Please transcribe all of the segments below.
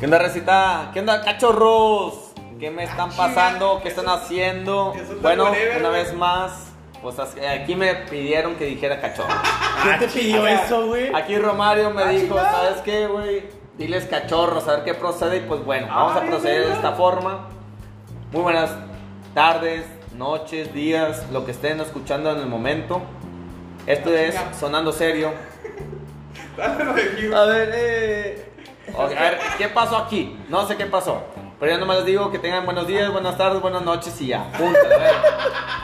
¿Qué onda, recita? ¿Qué onda, cachorros? ¿Qué me están pasando? ¿Qué están haciendo? Bueno, una vez más, pues as- aquí me pidieron que dijera cachorro. ¿Quién te pidió eso, güey? Aquí Romario me Ah, dijo. ¿sabes qué, güey? Diles cachorros, a ver qué procede. Y pues bueno, vamos a Ay, proceder de esta forma. Muy buenas tardes, noches, días, lo que estén escuchando en el momento. Esto Ah, es. Sonando Serio. A ver, eh. O- a ver, ¿qué pasó aquí? No sé qué pasó. Pero ya nomás les digo que tengan buenos días, buenas tardes, buenas noches y ya. Punto. a ver.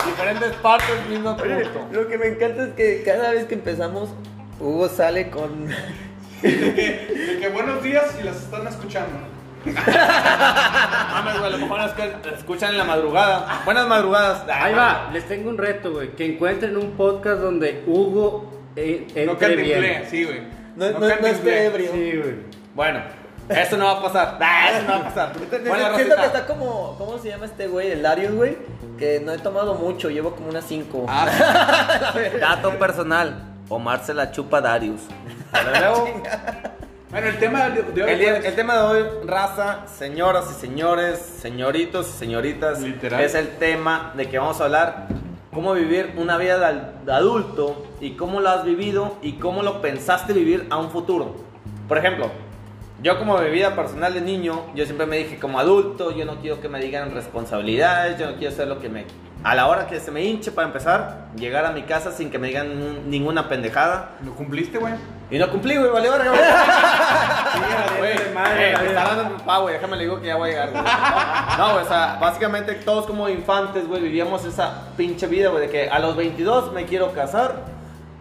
Diferentes partes, mismo Oye, punto. lo que me encanta es que cada vez que empezamos, Hugo sale con. De que, de que buenos días y las están escuchando. Mames, güey, a lo mejor es que escuchan en la madrugada. Buenas madrugadas. Ahí va, les tengo un reto, güey. Que encuentren un podcast donde Hugo eh, No entre bien. cantimplé, sí, güey. No, no, no cantimplé. esté ebrio. Sí, güey. Bueno, eso no va a pasar. Ah, Eso no va a pasar. Siento Buena que está como. ¿Cómo se llama este güey? El Darius, güey. Que no he tomado mucho, llevo como unas 5. Ah, Dato personal. Omar se la chupa Darius. Luego, bueno, el tema de, hoy el, pues, el tema de hoy, raza, señoras y señores, señoritos y señoritas, Literal. es el tema de que vamos a hablar cómo vivir una vida de adulto y cómo lo has vivido y cómo lo pensaste vivir a un futuro. Por ejemplo, yo como mi vida personal de niño, yo siempre me dije como adulto, yo no quiero que me digan responsabilidades, yo no quiero hacer lo que me... A la hora que se me hinche para empezar, llegar a mi casa sin que me digan ninguna pendejada. ¿Lo cumpliste, güey? Y no cumplí, güey, vale, verga, güey. Güey, me está dando papá, déjame le digo que ya voy a llegar, güey. No, güey, o sea, básicamente todos como infantes, güey, vivíamos esa pinche vida, güey, de que a los 22 me quiero casar,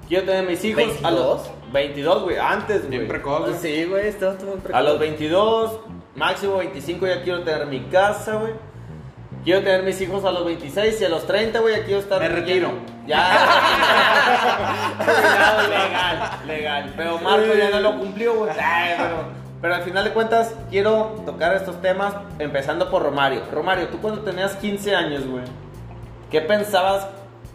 quiero tener mis hijos. A los 22, güey, antes, güey. Bien precoz, güey. Sí, güey, estaba muy precoz. A los 22, máximo 25 ya quiero tener mi casa, güey. Quiero tener mis hijos a los 26 y a los 30, güey, ya quiero estar... Me retiro. Ya. Legal, legal. Pero Marco ya no lo cumplió, güey. Ay, Pero, pero al final de cuentas, quiero tocar estos temas empezando por Romario. Romario, tú cuando tenías 15 años, güey, ¿qué pensabas?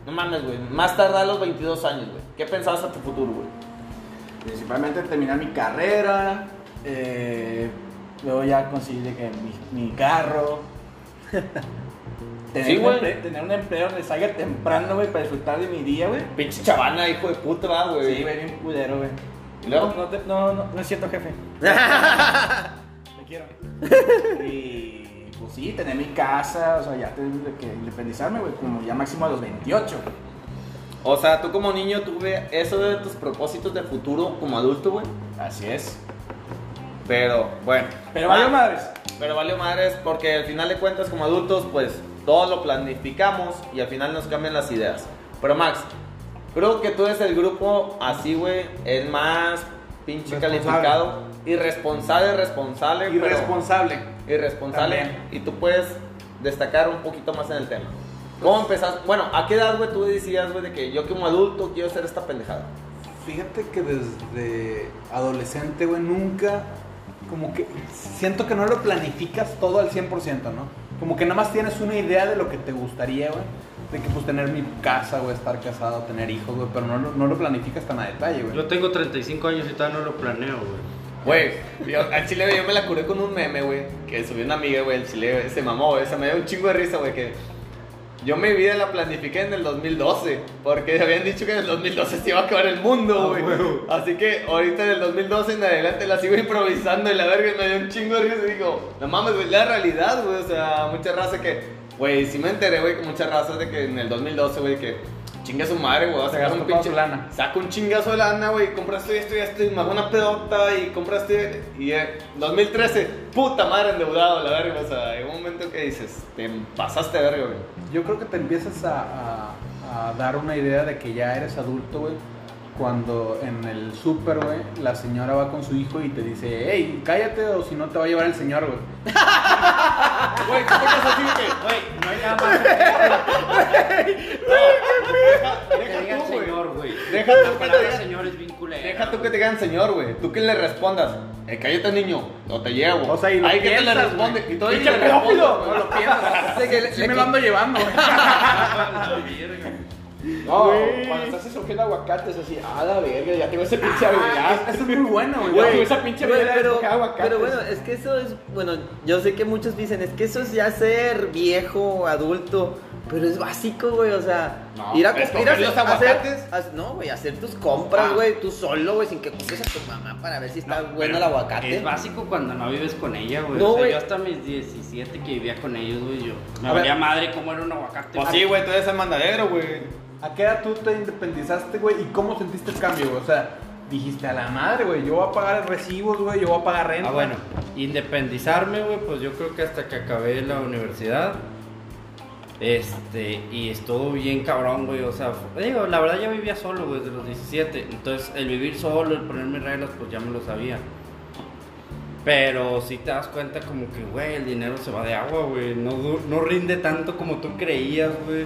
No mames, güey. Más tarde a los 22 años, güey. ¿Qué pensabas a tu futuro, güey? Principalmente terminar mi carrera, eh, luego ya conseguir que mi, mi carro. tener, Sí, un güey. emple- tener un empleo donde salga temprano, güey, para disfrutar de mi día, güey. Pinche chavana, hijo de puta, güey. Sí, güey, bien culero, güey. ¿Y luego? No, no, te- no, no, no es cierto, jefe. Te quiero. Y pues sí, tener mi casa, o sea, ya de que independizarme, güey, como ya máximo a los 28. O sea, tú como niño tuve eso de tus propósitos de futuro como adulto, güey. Así es. Pero, bueno. Pero Ah, valió madres. Pero valió madres porque al final de cuentas como adultos pues todo lo planificamos y al final nos cambian las ideas. Pero Max, creo que tú eres el grupo así, güey, el más pinche calificado, irresponsable, responsable, Irresponsable. irresponsable También. y tú puedes destacar un poquito más en el tema. ¿Cómo empezaste? Bueno, ¿a qué edad, güey, tú decías, güey, de que yo como adulto quiero hacer esta pendejada? Fíjate que desde adolescente, güey, nunca, como que siento que no lo planificas todo al 100%, ¿no? Como que nada más tienes una idea de lo que te gustaría, güey. De que pues tener mi casa, güey, estar casado, tener hijos, güey, pero no, lo- no lo planificas tan a detalle, güey. Yo tengo 35 años y todavía no lo planeo, güey. Güey, yo- al chile güey, yo me la curé con un meme, güey, que subió una amiga, güey, el chile güey, se mamó, güey, se me dio un chingo de risa, güey, que yo mi vida la planifiqué en el 2012, porque habían dicho que en el 2012 se iba a acabar el mundo, güey. Así que ahorita en el 2012 en adelante la sigo improvisando y la verga y me dio un chingo de risa y digo, no mames, güey, la realidad, güey, o sea, mucha raza que, güey, sí me enteré, güey, con muchas razas de que en el 2012, güey, que chinga su madre, güey, va a sacar un pinche lana. Saca un chingazo de lana, güey, compraste esto y esto y me hago una pedota y compraste y en 2013, puta madre endeudado, la verga, o sea, hay un momento que dices, te pasaste de verga, güey. Yo creo que te empiezas a, a- a dar una idea de que ya eres adulto, güey. Cuando en el súper, güey, la señora va con su hijo y te dice, hey, cállate o si no te va a llevar el señor, güey. Güey, ¿tú te quedas así de que, Güey, no hay nada más. deja, Que deja digan tú, güey. señor, güey. Deja tú que te palabra digan- señor es bien culera. Deja tú que te digan señor, güey. Tú que le respondas, eh, cállate niño, o te llevo. O sea, y lo Ahí que te le piensas, responde. Y todavía ¡Pinche pedófilo! No lo piensas. Sí, que le- Sí le me lo ando llevando, güey. No, Güey. cuando estás escogiendo aguacates así, a la verga, ya tengo ese pinche habilidad. Eso es muy bueno, güey. Güey, Güey, esa pinche habilidad de pero, escoger aguacates. pero bueno, es que eso es, bueno, yo sé que muchos dicen, es que eso es ya ser viejo, adulto, pero es básico, güey, o sea, No, ir a ¿escoger comprar los aguacates? no, güey, hacer tus compras, Ah. güey, tú solo, güey, sin que compres a tu mamá para ver si está bueno el aguacate. Es básico cuando no vives con ella, güey. No, o sea, güey. yo hasta mis 17 que vivía con ellos, güey, yo me A ver. valía madre cómo era un aguacate. Pues sí, güey, tú eres el mandadero, güey. ¿A qué edad tú te independizaste, güey? ¿Y cómo sentiste el cambio, güey? O sea, dijiste a la madre, güey, yo voy a pagar recibos, güey, yo voy a pagar renta. Ah, bueno, independizarme, güey, pues yo creo que hasta que acabé la universidad. Este, y estuvo bien cabrón, güey. O sea, digo, la verdad ya vivía solo, güey, desde los 17. Entonces, el vivir solo, el ponerme reglas, pues ya me lo sabía. Pero si te das cuenta, como que, güey, el dinero se va de agua, güey. No, no rinde tanto como tú creías, güey.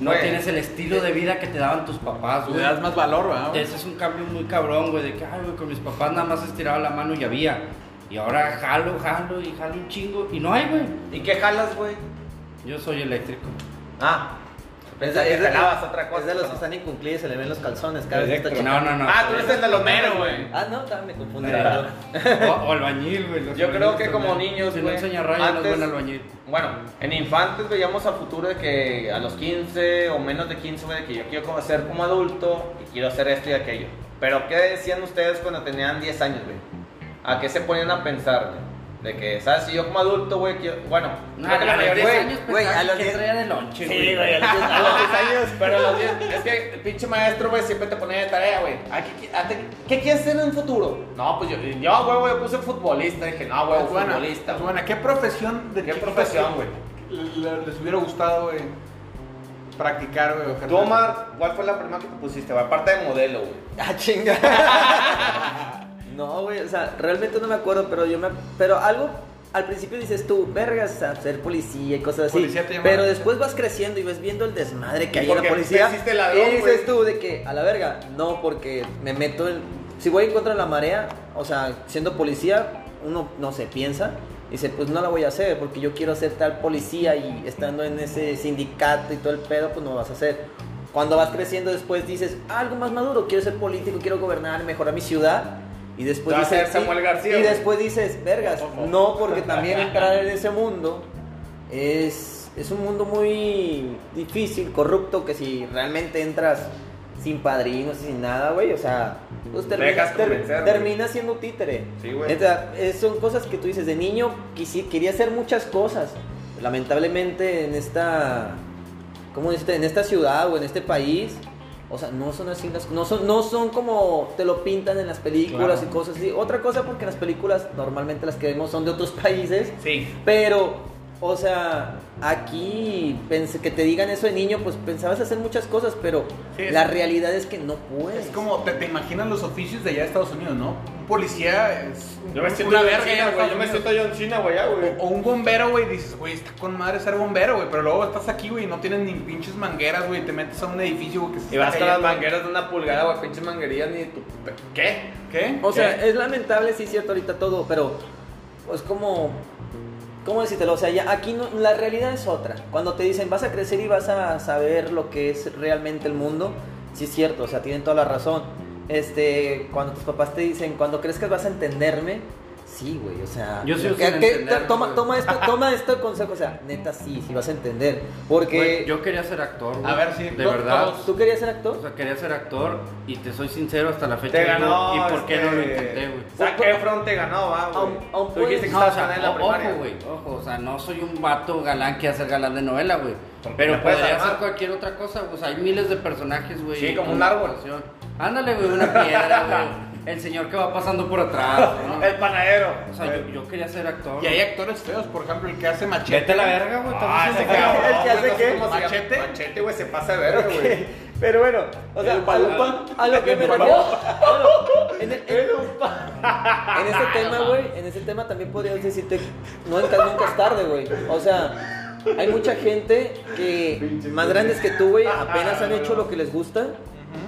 No Güey. tienes el estilo de vida que te daban tus papás, Le güey. das más valor, ¿verdad? güey? Ese es un cambio muy cabrón, güey, de que, ay, güey, con mis papás nada más estiraba la mano y había. Y ahora jalo, jalo y jalo un chingo y no hay, güey. ¿Y qué jalas, güey? Yo soy eléctrico. Ah, pensé de, que es de- jalabas otra cosa. es de los que están incumplidos y se le ven los calzones cada vez que está No, no, no. Ah, tú eres el de los meros, güey. Ah, no, también me confundí. O, o albañil, güey. Yo creo que como niños, Si no enseña rayas, no es buen albañil. Bueno, en infantes veíamos al futuro de que a los 15 o menos de 15, güey, de que yo quiero ser como adulto y quiero hacer esto y aquello. Pero, ¿qué decían ustedes cuando tenían 10 años, güey? ¿A qué se ponían a pensar, güey? De que, ¿sabes? Si yo como adulto, güey, quiero... Bueno, No, creo que la a los mayoría... 10 güey, años güey, pensaba a los que 10 traía de lonche, Sí, güey, a los 10 a los 10 años, pero a los 10, es que el pinche maestro, güey, siempre te ponía de tarea, güey. ¿A ¿Qué, a te- ¿Qué quieres ser en un futuro? No, pues yo, yo, güey, güey, puse futbolista. Dije, no, güey, Es buena, futbolista. es güey. buena. ¿Qué profesión de ¿Qué chiquitos profesión, que le- les hubiera gustado, güey, practicar, güey? o ejercer? Tú, Omar, ¿cuál fue la primera que te pusiste, güey? Aparte de modelo, güey. Ah, chinga. no, güey, o sea, realmente no me acuerdo, pero yo me. Pero algo. Al principio dices tú, vergas, a ser policía y cosas así. Policía te llama pero la después vas creciendo y ves viendo el desmadre que ¿Y hay en la policía. te hiciste ladrón, y dices tú de que, a la verga, no, porque me meto en. Si voy en contra de la marea, o sea, siendo policía, uno no se piensa. Dice, pues no la voy a hacer porque yo quiero ser tal policía y estando en ese sindicato y todo el pedo, pues no lo vas a hacer. Cuando vas creciendo después dices, "Ah, algo más maduro, quiero ser político, quiero gobernar, mejorar mi ciudad. Y después dices, Samuel García, y después dices, vergas, no, porque también entrar en ese mundo es, es un mundo muy difícil, corrupto, que si realmente entras sin padrinos, sin nada, güey, o sea, pues terminas, ter- convencer, güey. terminas siendo títere. Sí, güey. Son cosas que tú dices, de niño quisi- quería hacer muchas cosas. Lamentablemente en esta, ¿cómo? En esta ciudad o en este país, o sea, no son así las no son no son como te lo pintan en las películas Claro. y cosas así. Otra cosa porque las películas normalmente las que vemos son de otros países, Sí. pero o sea, aquí pensé que te digan eso de niño, pues pensabas hacer muchas cosas, pero Sí, la realidad es que no puedes. Es como, te, te imaginas los oficios de allá de Estados Unidos, ¿no? Policía es un- Yo me siento una verga en güey. Yo me siento John Cena, güey, ya, güey. O un bombero, güey, dices, güey, está con madre ser bombero, güey, pero luego estás aquí, güey, y no tienes ni pinches mangueras, güey, te metes a un edificio, güey, que se Y vas con las mangueras de una pulgada, güey, pinches manguerías ni tu... ¿Qué? ¿Qué? O sea, es lamentable, sí, cierto, ahorita todo, pero pues como, ¿cómo decírtelo? O sea, ya aquí no, la realidad es otra. Cuando te dicen vas a crecer y vas a saber lo que es realmente el mundo, sí es cierto, o sea, tienen toda la razón. Este, cuando tus papás te dicen, cuando crezcas vas a entenderme, sí, güey, o sea, Yo que- que- toma, toma esto, toma este consejo, o sea, neta sí, sí vas a entender, porque Güey, yo quería ser actor, güey. A ver, sí, De to- verdad. tú querías ser actor. O sea, quería ser actor y te soy sincero hasta la fecha. Te digo, ganó. ¿Y por qué no lo este, intenté, güey? Zac Efron te ganó, va, güey. Tú dijiste que No, o sea, en la o- ojo, güey, ojo, o sea, no soy un vato galán que hace galán de novela, güey. Pero podría hacer cualquier otra cosa, pues hay miles de personajes, güey. Sí, como un árbol. Ándale, güey, una piedra, güey. El señor que va pasando por atrás, ¿no? El panadero. O sea, yo, yo quería ser actor. Y hay actores feos, por ejemplo, el que hace machete. Vete a la verga, güey. Ah, ese cabrón, ¿El que hace qué? ¿Machete? Machete, güey, se pasa de verga, güey. Pero bueno, o sea, El a, Palupa. a lo que me refiero. en, el- en- en este tema, güey, en ese tema también podrías decirte, no nunca, nunca es tarde, güey. O sea, hay mucha gente que más grandes que tú, güey, apenas han hecho lo que les gusta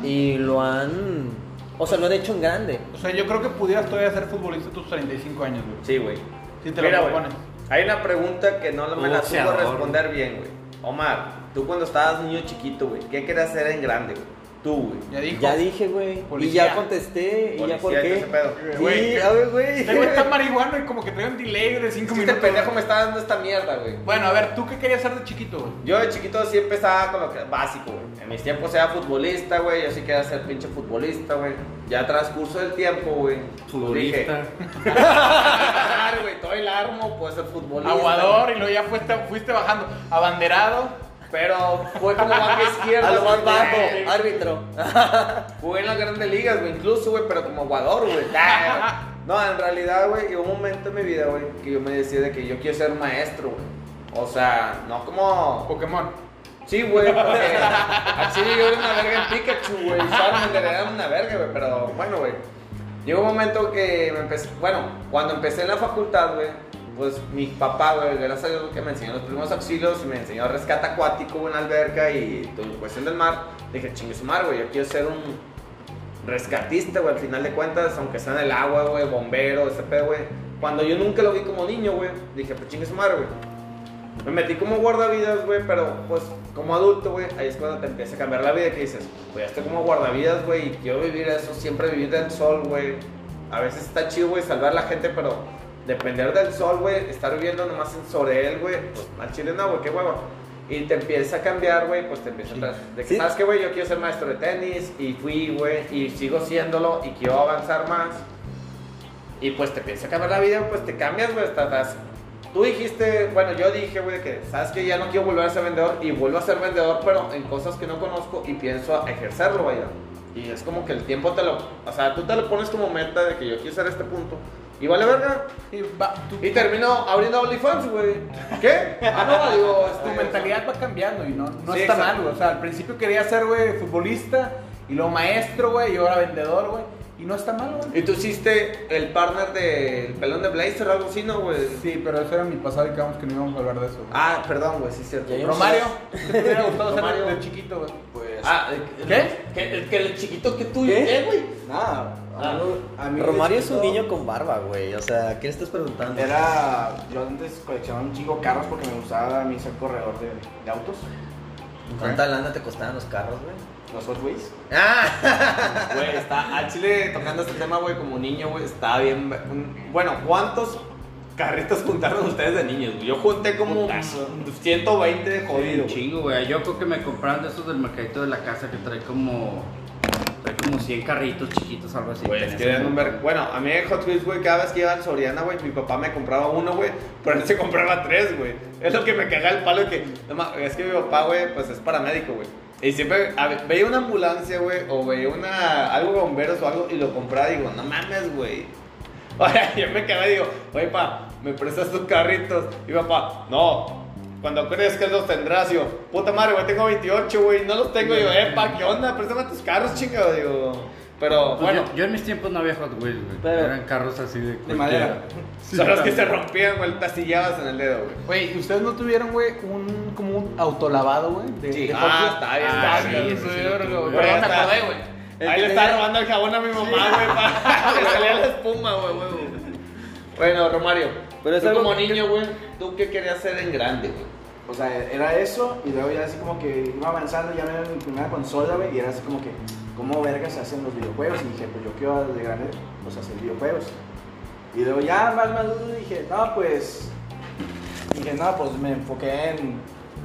y lo han, o sea, lo han hecho en grande. O sea, yo creo que pudieras todavía ser futbolista a tus 35 años, güey. Sí, güey. Si te Mira, lo propones. Hay una pregunta que no me la supo responder bien, güey. Omar, tú cuando estabas niño chiquito, güey, ¿qué querías hacer en grande, güey? Tú, güey. Ya dijo. Ya dije, güey. Y Policía. ya contesté. ¿Y ya por Policía, qué? ese pedo. Güey, Sí, a ver, güey. Este güey está marihuano y como que trae un delay de 5 Este minutos. pendejo me está dando esta mierda, güey. Bueno, a ver, ¿tú qué querías ser de chiquito, güey? Yo de chiquito sí empezaba con lo que básico, güey. En mis tiempos era futbolista, güey. Yo sí quería ser pinche futbolista, güey. Ya transcurso del tiempo, güey. Futbolista. Güey, todo el armo puede ser futbolista. Aguador y luego ya fuiste, fuiste bajando. Abanderado. Pero fue como banca izquierda. A lo más bajo, árbitro. Jugué en las grandes ligas, güey, incluso, güey, pero como aguador, güey. No, en realidad, güey, llegó un momento en mi vida, güey, que yo me decía de que yo quiero ser maestro, güey. O sea, no como... Pokémon. Sí, güey, porque así yo era una verga en Pikachu, güey. Charmander era una verga, güey, pero bueno, güey. Llegó un momento que me empecé... Bueno, cuando empecé en la facultad, güey, pues mi papá, güey, gracias a Dios que me enseñó los primeros auxilios y me enseñó rescate acuático, en alberca y todo, cuestión del mar. Dije, chingue su mar, güey, yo quiero ser un rescatista, güey, al final de cuentas, aunque sea en el agua, güey, bombero, ese pedo, güey. Cuando yo nunca lo vi como niño, güey, dije, pues chingue su madre, güey. Me metí como guardavidas, güey, pero pues como adulto, güey, ahí es cuando te empieza a cambiar la vida, que dices, pues ya estoy como guardavidas, güey, y quiero vivir eso, siempre vivir del sol, güey. A veces está chido, güey, salvar a la gente, pero depender del sol, güey, estar viviendo nomás en sobre él, güey, pues al chile no, güey, qué huevo. Y te empieza a cambiar, güey, pues te empieza a. De que, Sí. ¿sabes qué, güey? Yo quiero ser maestro de tenis, y fui, güey, y sigo siéndolo, y quiero avanzar más. Y pues te empieza a cambiar la vida, pues te cambias, güey, das- Tú dijiste, bueno, yo dije, güey, que sabes que ya no quiero volver a ser vendedor y vuelvo a ser vendedor, pero en cosas que no conozco y pienso a ejercerlo, vaya. Y es como que el tiempo te lo, o sea, tú te lo pones como meta de que yo quiero ser este punto. Y vale verga. Y, va, tu, Y termino abriendo OnlyFans, güey. ¿Qué? Ah, no, digo, tu este, mentalidad va cambiando y no, no Sí, está mal, güey. O sea, al principio quería ser, güey, futbolista y luego maestro, güey, y ahora vendedor, güey. Y no está mal, güey. Y tú hiciste el partner del pelón de Blazer o algo así, ¿no, güey? Sí, pero eso era mi pasado y quedamos que no íbamos a hablar de eso. güey. Ah, perdón, güey, sí es cierto. Romario, ¿qué te hubiera gustado ser Romario. de, chiquito, güey? Pues. Ah, ¿Qué? Que, que el chiquito que tú, ¿Qué? ¿qué, güey? Nada. Ah. A mí, Romario es un niño con barba, güey. O sea, ¿qué le estás preguntando? Era. Yo antes coleccionaba un chingo carros porque me gustaba a mí ser corredor de, de autos. ¿Cuánta lana te costaban los carros, güey? Los Hot Wheels. Ah, Güey, está al chile tocando este tema, güey, como niño, güey, está bien. Bueno, ¿cuántos carritos juntaron ustedes de niños? güey? Yo junté como Putazo. 120 de jodido. Un chingo, güey. Yo creo que me compraron de esos del mercadito de la casa que trae como. Como 100 carritos chiquitos, algo así. Güey, es que eran un ver- Bueno, a mí Hot Wheels, güey, cada vez que iba en Soriana, güey, mi papá me compraba uno, güey, pero él se compraba tres, güey. Es lo que me caga el palo que, es que mi papá, güey, pues es paramédico, güey. Y siempre ver, veía una ambulancia, güey, o veía una, algo bomberos o algo, y lo compraba, y digo, no mames, güey. Oye, yo me quedé y digo, oye, pa, ¿me prestas tus carritos? Y mi papá, no, cuando crezcas los tendrás. Yo, puta madre, güey, tengo 28, güey, no los tengo. Yo, eh, pa, ¿qué onda? Préstame tus carros, chingado, digo. Pero, Pues bueno. yo, yo en mis tiempos no había Hot Wheels, güey. Pero- Eran carros así de. De madera. Son los que se rompían, güey, te astillabas en el dedo, güey. Güey, ¿y ¿ustedes no tuvieron, güey, un, como un autolavado, güey? De, Sí. de Ah, está bien, Está está bien, sí, sí. Perdón, Está- acordé, güey. Ahí le estaba robando el jabón a mi mamá, güey, para que salía la espuma, güey, güey. Bueno, Romario, Pero es tú algo como que- niño, güey, ¿tú qué querías ser en grande, güey? O sea, era eso, y luego ya así como que iba avanzando, ya me dieron mi primera consola, güey, y era así como que, ¿cómo vergas se hacen los videojuegos? Y dije, pues yo quiero de grande, pues hacer videojuegos. Y luego ya más maduro dije, no, pues, dije, no, pues me enfoqué en,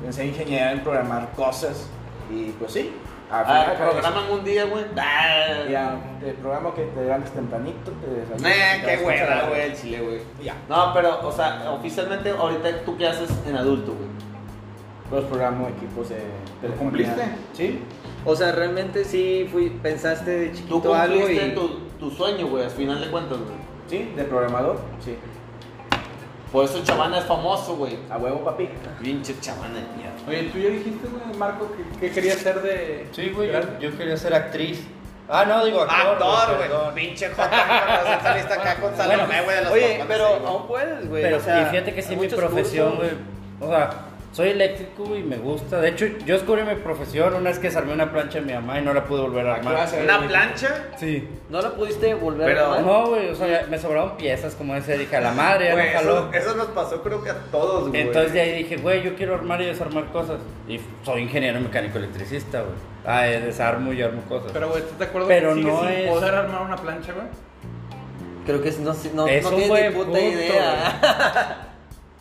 en ser ingeniero, en programar cosas, y pues sí. Ah, acabé programan un día, güey. Ah, Ya, te programo que te levantes tempranito, te desayunas, Eh, te qué hueva, güey, el chile, güey. Ya, No, pero, o sea, oficialmente, ahorita, ¿tú qué haces en adulto, güey? pues programo equipos de ¿Lo cumpliste? Sí. o sea, realmente sí fui, pensaste de Tú chiquito algo cumpliste y. tu, tu sueño, güey, al final de cuentas, güey. Sí, de programador, sí. Por eso Chavana es famoso, güey. A huevo, papi. Pinche Chavana de mierda. Oye, tú ya dijiste, güey, Marco, que, que querías ser de. Sí, güey, yo, yo quería ser actriz. Ah, no, digo actor. Actor, güey. Pinche Jota, saliste acá con Salomé, güey, de los Oye, pero aún puedes, güey. Pero o sea, y fíjate que sí, mi profesión, güey. O sea, soy eléctrico y me gusta. De hecho, yo descubrí mi profesión una vez que desarmé una plancha de mi mamá y no la pude volver a ¿A qué vas a armar. ¿Una plancha? Sí. ¿No la pudiste volver Pero- a armar? No, güey, o sea, me sobraron piezas, como ese. Dije, a la madre, ya Güey, no jaló. eso, eso nos pasó creo que a todos, güey. Entonces de ahí dije, güey, yo quiero armar y desarmar cosas. Y soy ingeniero mecánico electricista, güey. Ah, eh, desarmo y armo cosas. Pero, güey, ¿estás de acuerdo Pero que no sin es- poder armar una plancha, güey? Creo que no, no, Es no tienes ni puta punto, idea.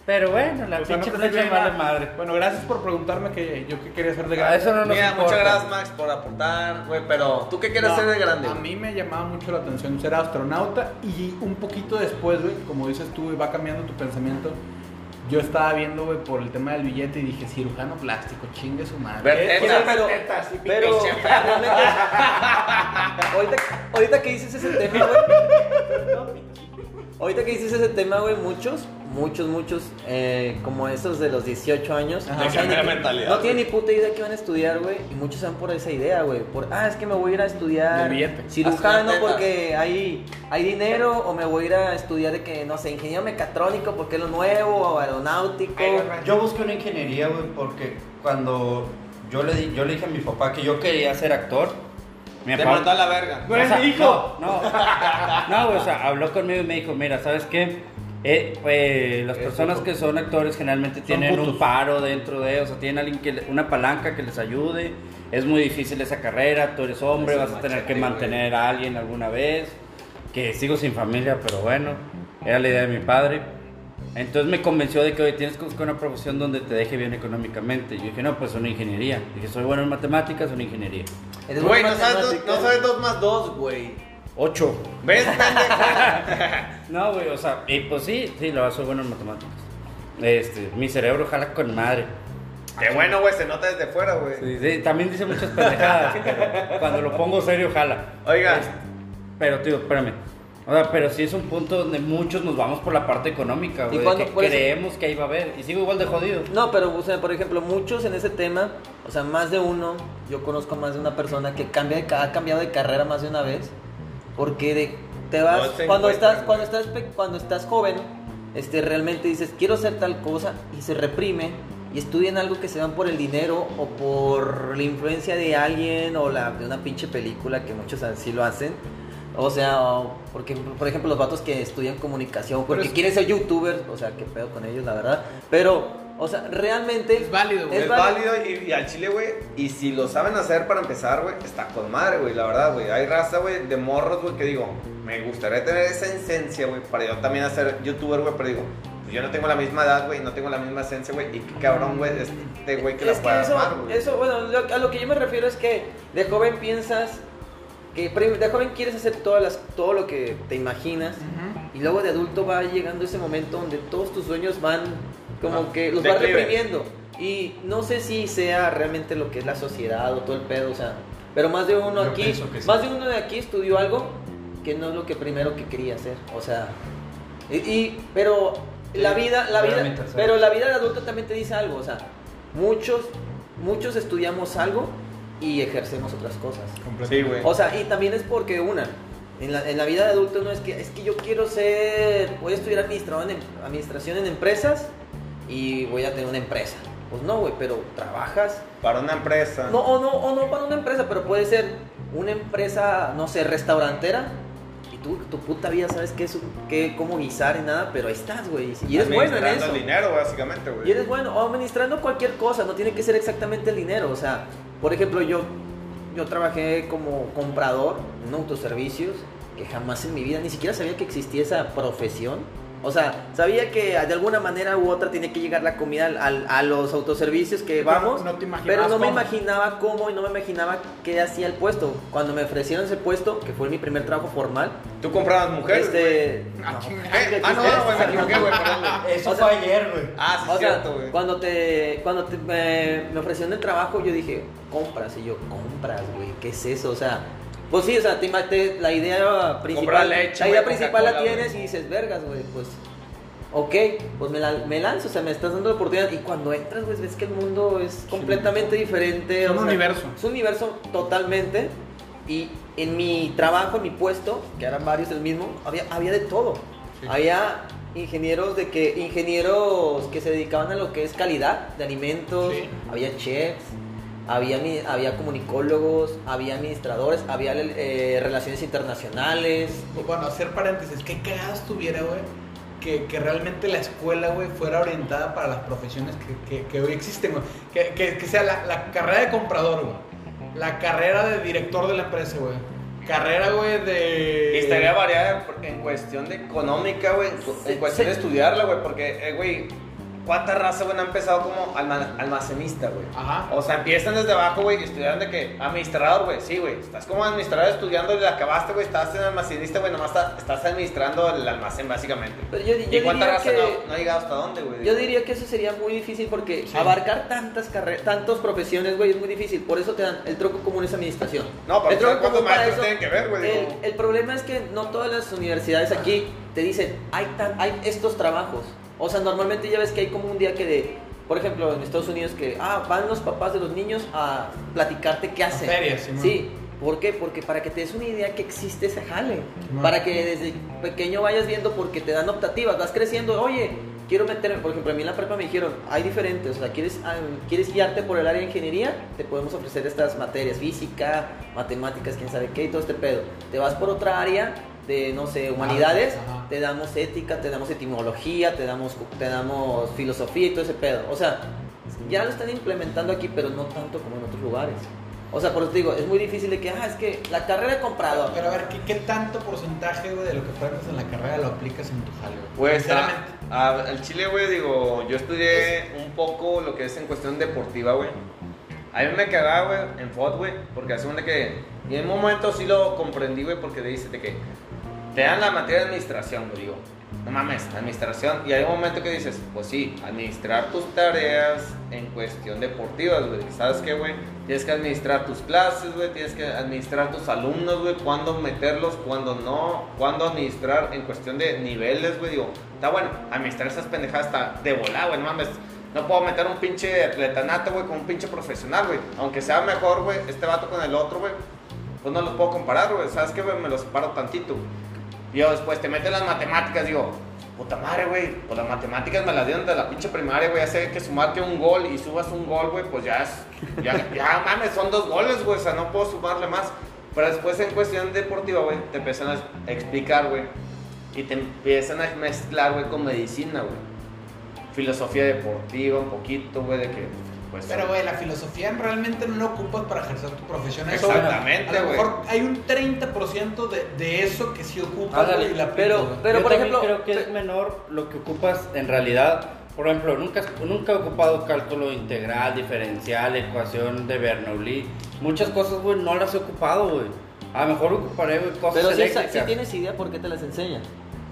Pero bueno, la O sea, no pinche sirve me vale madre. Bueno, gracias por preguntarme que yo qué quería hacer de Ah, grande. eso no nos Mira, importa. muchas gracias, Max, por aportar, güey. Pero, ¿tú qué quieres No, hacer de grande? A mí me llamaba mucho la atención ser astronauta y un poquito después, güey, como dices tú, va cambiando tu pensamiento. Yo estaba viendo, güey, por el tema del billete y dije, cirujano plástico, chingue su madre. Ver- Eh, Tetas, pero, tetas y pero pique. realmente, ahorita, ahorita que dices ese tema, güey. Ahorita que dices ese tema, güey, muchos, muchos, muchos, eh, como esos de los 18 años, Ajá. no, mentalidad, tienen ni puta idea de qué van a estudiar, güey, y muchos se van por esa idea, güey, por, ah, es que me voy a ir a estudiar cirujano porque hay, hay dinero, o me voy a ir a estudiar de que, no sé, ingeniero mecatrónico porque es lo nuevo, o aeronáutico. Yo busqué una ingeniería, güey, porque cuando yo le, di- yo le dije a mi papá que yo quería ser actor, mi Te mandó a la verga. No eres O sea, mi hijo. No, no, no, o sea, habló conmigo y me dijo, mira, ¿sabes qué? Eh, eh, las personas que son actores generalmente tienen un putos. paro dentro de, o sea, tienen alguien que le- una palanca que les ayude. Es muy difícil esa carrera, tú eres hombre, vas a tener que machete, mantener a alguien alguna vez. Que sigo sin familia, pero bueno, era la idea de mi padre. Entonces me convenció de que hoy tienes que buscar una profesión donde te deje bien económicamente. Yo dije, no, pues una ingeniería. Dije, soy bueno en matemáticas, una ingeniería. Güey, no sabes, dos, matemáticas. no sabes dos más dos, güey. Ocho. ¿Ves? No, güey, o sea, y pues sí, sí, lo soy bueno en matemáticas. Este, mi cerebro jala con madre. Qué bueno, güey, se nota desde fuera, güey. Sí, sí, también dice muchas pendejadas, pero cuando lo pongo serio jala. Oiga. Este, pero, tío, espérame. O sea, pero sí es un punto donde muchos nos vamos por la parte económica, güey. de cuándo que creemos que ahí va a haber. Y sigo igual de jodido. No, pero, o sea, por ejemplo, muchos en ese tema, o sea, más de uno, yo conozco más de una persona que cambia de, ha cambiado de carrera más de una vez, porque de, te vas, No cuando estás, cuando estás, cuando estás joven, este, realmente dices, quiero hacer tal cosa, y se reprime, y estudian algo que se dan por el dinero, o por la influencia de alguien, o la, de una pinche película, que muchos así lo hacen, o sea, porque, por ejemplo, los vatos que estudian comunicación, porque es- quieren ser youtubers, o sea, qué pedo con ellos, la verdad. Pero, o sea, realmente. Es válido, güey. Es Es válido. válido y, y al chile, güey. Y si lo saben hacer para empezar, güey, está con madre, güey. La verdad, güey. Hay raza, güey, de morros, güey, que digo, me gustaría tener esa esencia, güey, para yo también hacer youtuber, güey. Pero digo, pues yo no tengo la misma edad, güey, no tengo la misma esencia, güey. Y qué cabrón, güey, este güey que es la que pueda eso, armar, güey. eso, bueno, lo- a lo que yo me refiero es que de joven piensas que de joven quieres hacer todas las, todo lo que te imaginas y luego de adulto va llegando ese momento donde todos tus sueños van como Ah, que los vas reprimiendo. Y no sé si sea realmente lo que es la sociedad o todo el pedo, o sea, pero más de uno Yo aquí, sí. más de uno de aquí estudió algo que no es lo que primero que quería hacer, o sea, y, y- pero la vida, la vida, pero la vida de adulto también te dice algo, o sea, muchos, muchos estudiamos algo y ejercemos otras cosas. Sí, güey. O sea, y también es porque una, en la, en la vida de adulto no es que, es que yo quiero ser, voy a estudiar administración en, administración en empresas y voy a tener una empresa. Pues no, güey, pero trabajas. Para una empresa. No, o no, o no para una empresa, pero puede ser una empresa, no sé, restaurantera. Tú, tu puta vida sabes qué es, qué, cómo guisar y nada, pero ahí estás, güey. Y eres bueno en eso. el dinero, básicamente, güey. Y eres bueno, o administrando cualquier cosa, no tiene que ser exactamente el dinero. O sea, por ejemplo, yo, yo trabajé como comprador en autoservicios, que jamás en mi vida ni siquiera sabía que existía esa profesión. O sea, sabía que de alguna manera u otra tiene que llegar la comida al- al- a los autoservicios que Pero vamos. no te imaginabas pero no me imaginaba cómo y no me imaginaba qué hacía el puesto. Cuando me ofrecieron ese puesto, que fue mi primer trabajo formal, Tú comprabas mujeres, este... Ah, no. Eh, Ah, no, no, güey, me equivoqué, güey. Eso O sea- fue ayer, güey. Ah, sí, O es sea, cierto, güey. cuando te, cuando te, me, me ofrecieron el trabajo, yo dije, compras. Y yo, compras, güey, ¿qué es eso? O sea, pues sí, o sea, te, te- la idea principal, leche, la idea principal la tienes y dices, vergas, güey, pues, ok, pues me, la- me lanzo, o sea, me estás dando la oportunidad. Y cuando entras, güey, ves que el mundo es completamente diferente. Es un o sea, universo. Es un universo totalmente. Y en mi trabajo, en mi puesto, que eran varios el mismo, había, había de todo. Sí. Había ingenieros de que ingenieros que se dedicaban a lo que es calidad de alimentos, Sí. había chefs, había había comunicólogos, había administradores, había eh, relaciones internacionales. Bueno, hacer paréntesis, qué cagado estuviera, güey, que, que realmente la escuela, güey, fuera orientada para las profesiones que, que- que hoy existen, güey. Que, que- que sea la, la carrera de comprador, güey. La carrera de director de la empresa, güey. Carrera, güey, de... Y estaría variada en cuestión de económica, güey. En cuestión de estudiarla, güey. Porque, eh, güey, ¿cuánta raza, güey, no ha empezado como alma- almacenista, güey? Ajá. O sea, empiezan desde abajo, güey, y estudian de que administrador, güey. Sí, güey. Estás como administrador estudiando y la acabaste, güey. Estás en almacenista, güey. Nomás está- estás administrando el almacén, básicamente. Pero yo, ¿Y yo cuánta diría raza que no, no ha llegado hasta dónde, güey? Yo diría que eso sería muy difícil porque Sí. abarcar tantas carreras, tantas profesiones, güey, es muy difícil. Por eso te dan el truco común es administración. No, pero el truco ¿sabes cuántos común para maestros tienen que ver, güey? El, Digo- el problema es que no todas las universidades aquí te dicen, hay, tan, hay estos trabajos. O sea, normalmente ya ves que hay como un día que de, por ejemplo, en Estados Unidos que, ah, van los papás de los niños a platicarte qué hacen. ferias, Simón. sí. ¿Por qué? Porque para que te des una idea que existe ese jale. Simón. Para que desde pequeño vayas viendo porque te dan optativas, vas creciendo, oye, quiero meterme, por ejemplo, a mí en la prepa me dijeron, hay diferentes, o sea, ¿quieres, ah, ¿quieres guiarte por el área de ingeniería? Te podemos ofrecer estas materias, física, matemáticas, quién sabe qué y todo este pedo. Te vas por otra área de, no sé, humanidades, Ajá. te damos ética, te damos etimología, te damos, te damos filosofía y todo ese pedo. O sea, ya lo están implementando aquí, pero no tanto como en otros lugares. O sea, por eso te digo, es muy difícil de que, ah, es que la carrera de comprador. Pero a ver, ¿qué, qué tanto porcentaje, güey, de lo que aprendes en la carrera lo aplicas en tu jale, güey? Pues al Chile, güey, digo, yo estudié un poco lo que es en cuestión deportiva, güey. A mí me cagaba, güey, en FOD, güey, porque hace de que... Y en un momento sí lo comprendí, güey, porque dice de que te dan la materia de administración, digo. No mames, administración. Y hay un momento que dices, pues sí, administrar tus tareas en cuestión deportivas, güey. ¿Sabes qué, güey? Tienes que administrar tus clases, güey. Tienes que administrar tus alumnos, güey. Cuándo meterlos, cuándo no. Cuándo administrar en cuestión de niveles, güey. Digo, está bueno, administrar esas pendejadas está de volada, güey. No mames. No puedo meter un pinche atletanato, güey, con un pinche profesional, güey. Aunque sea mejor, güey, este vato con el otro, güey. Pues no los puedo comparar, güey. ¿Sabes qué, güey? Me los separo tantito. Y yo después te meten las matemáticas, digo, puta madre, güey. Pues las matemáticas me las dieron de la pinche primaria, güey. Sé que sumarte un gol y subas un gol, güey, pues ya es. Ya, ya mames, son dos goles, güey. O sea, no puedo sumarle más. Pero después en cuestión deportiva, güey, te empiezan a explicar, güey. Y te empiezan a mezclar, güey, con medicina, güey. Filosofía deportiva, un poquito, güey, de que. Pues, Pero, güey, la filosofía realmente no la ocupas para ejercer tu profesión. Exactamente, güey. hay un 30% de, de eso que sí ocupas, y la aplicas, pero- pero- Yo por ejemplo, creo que es menor lo que ocupas en realidad. Por ejemplo, nunca, nunca he ocupado cálculo integral, diferencial, ecuación de Bernoulli. Muchas cosas, güey, no las he ocupado, güey. A lo mejor ocuparé, güey, cosas Pero si, eléctricas. tienes idea por qué te las enseñan.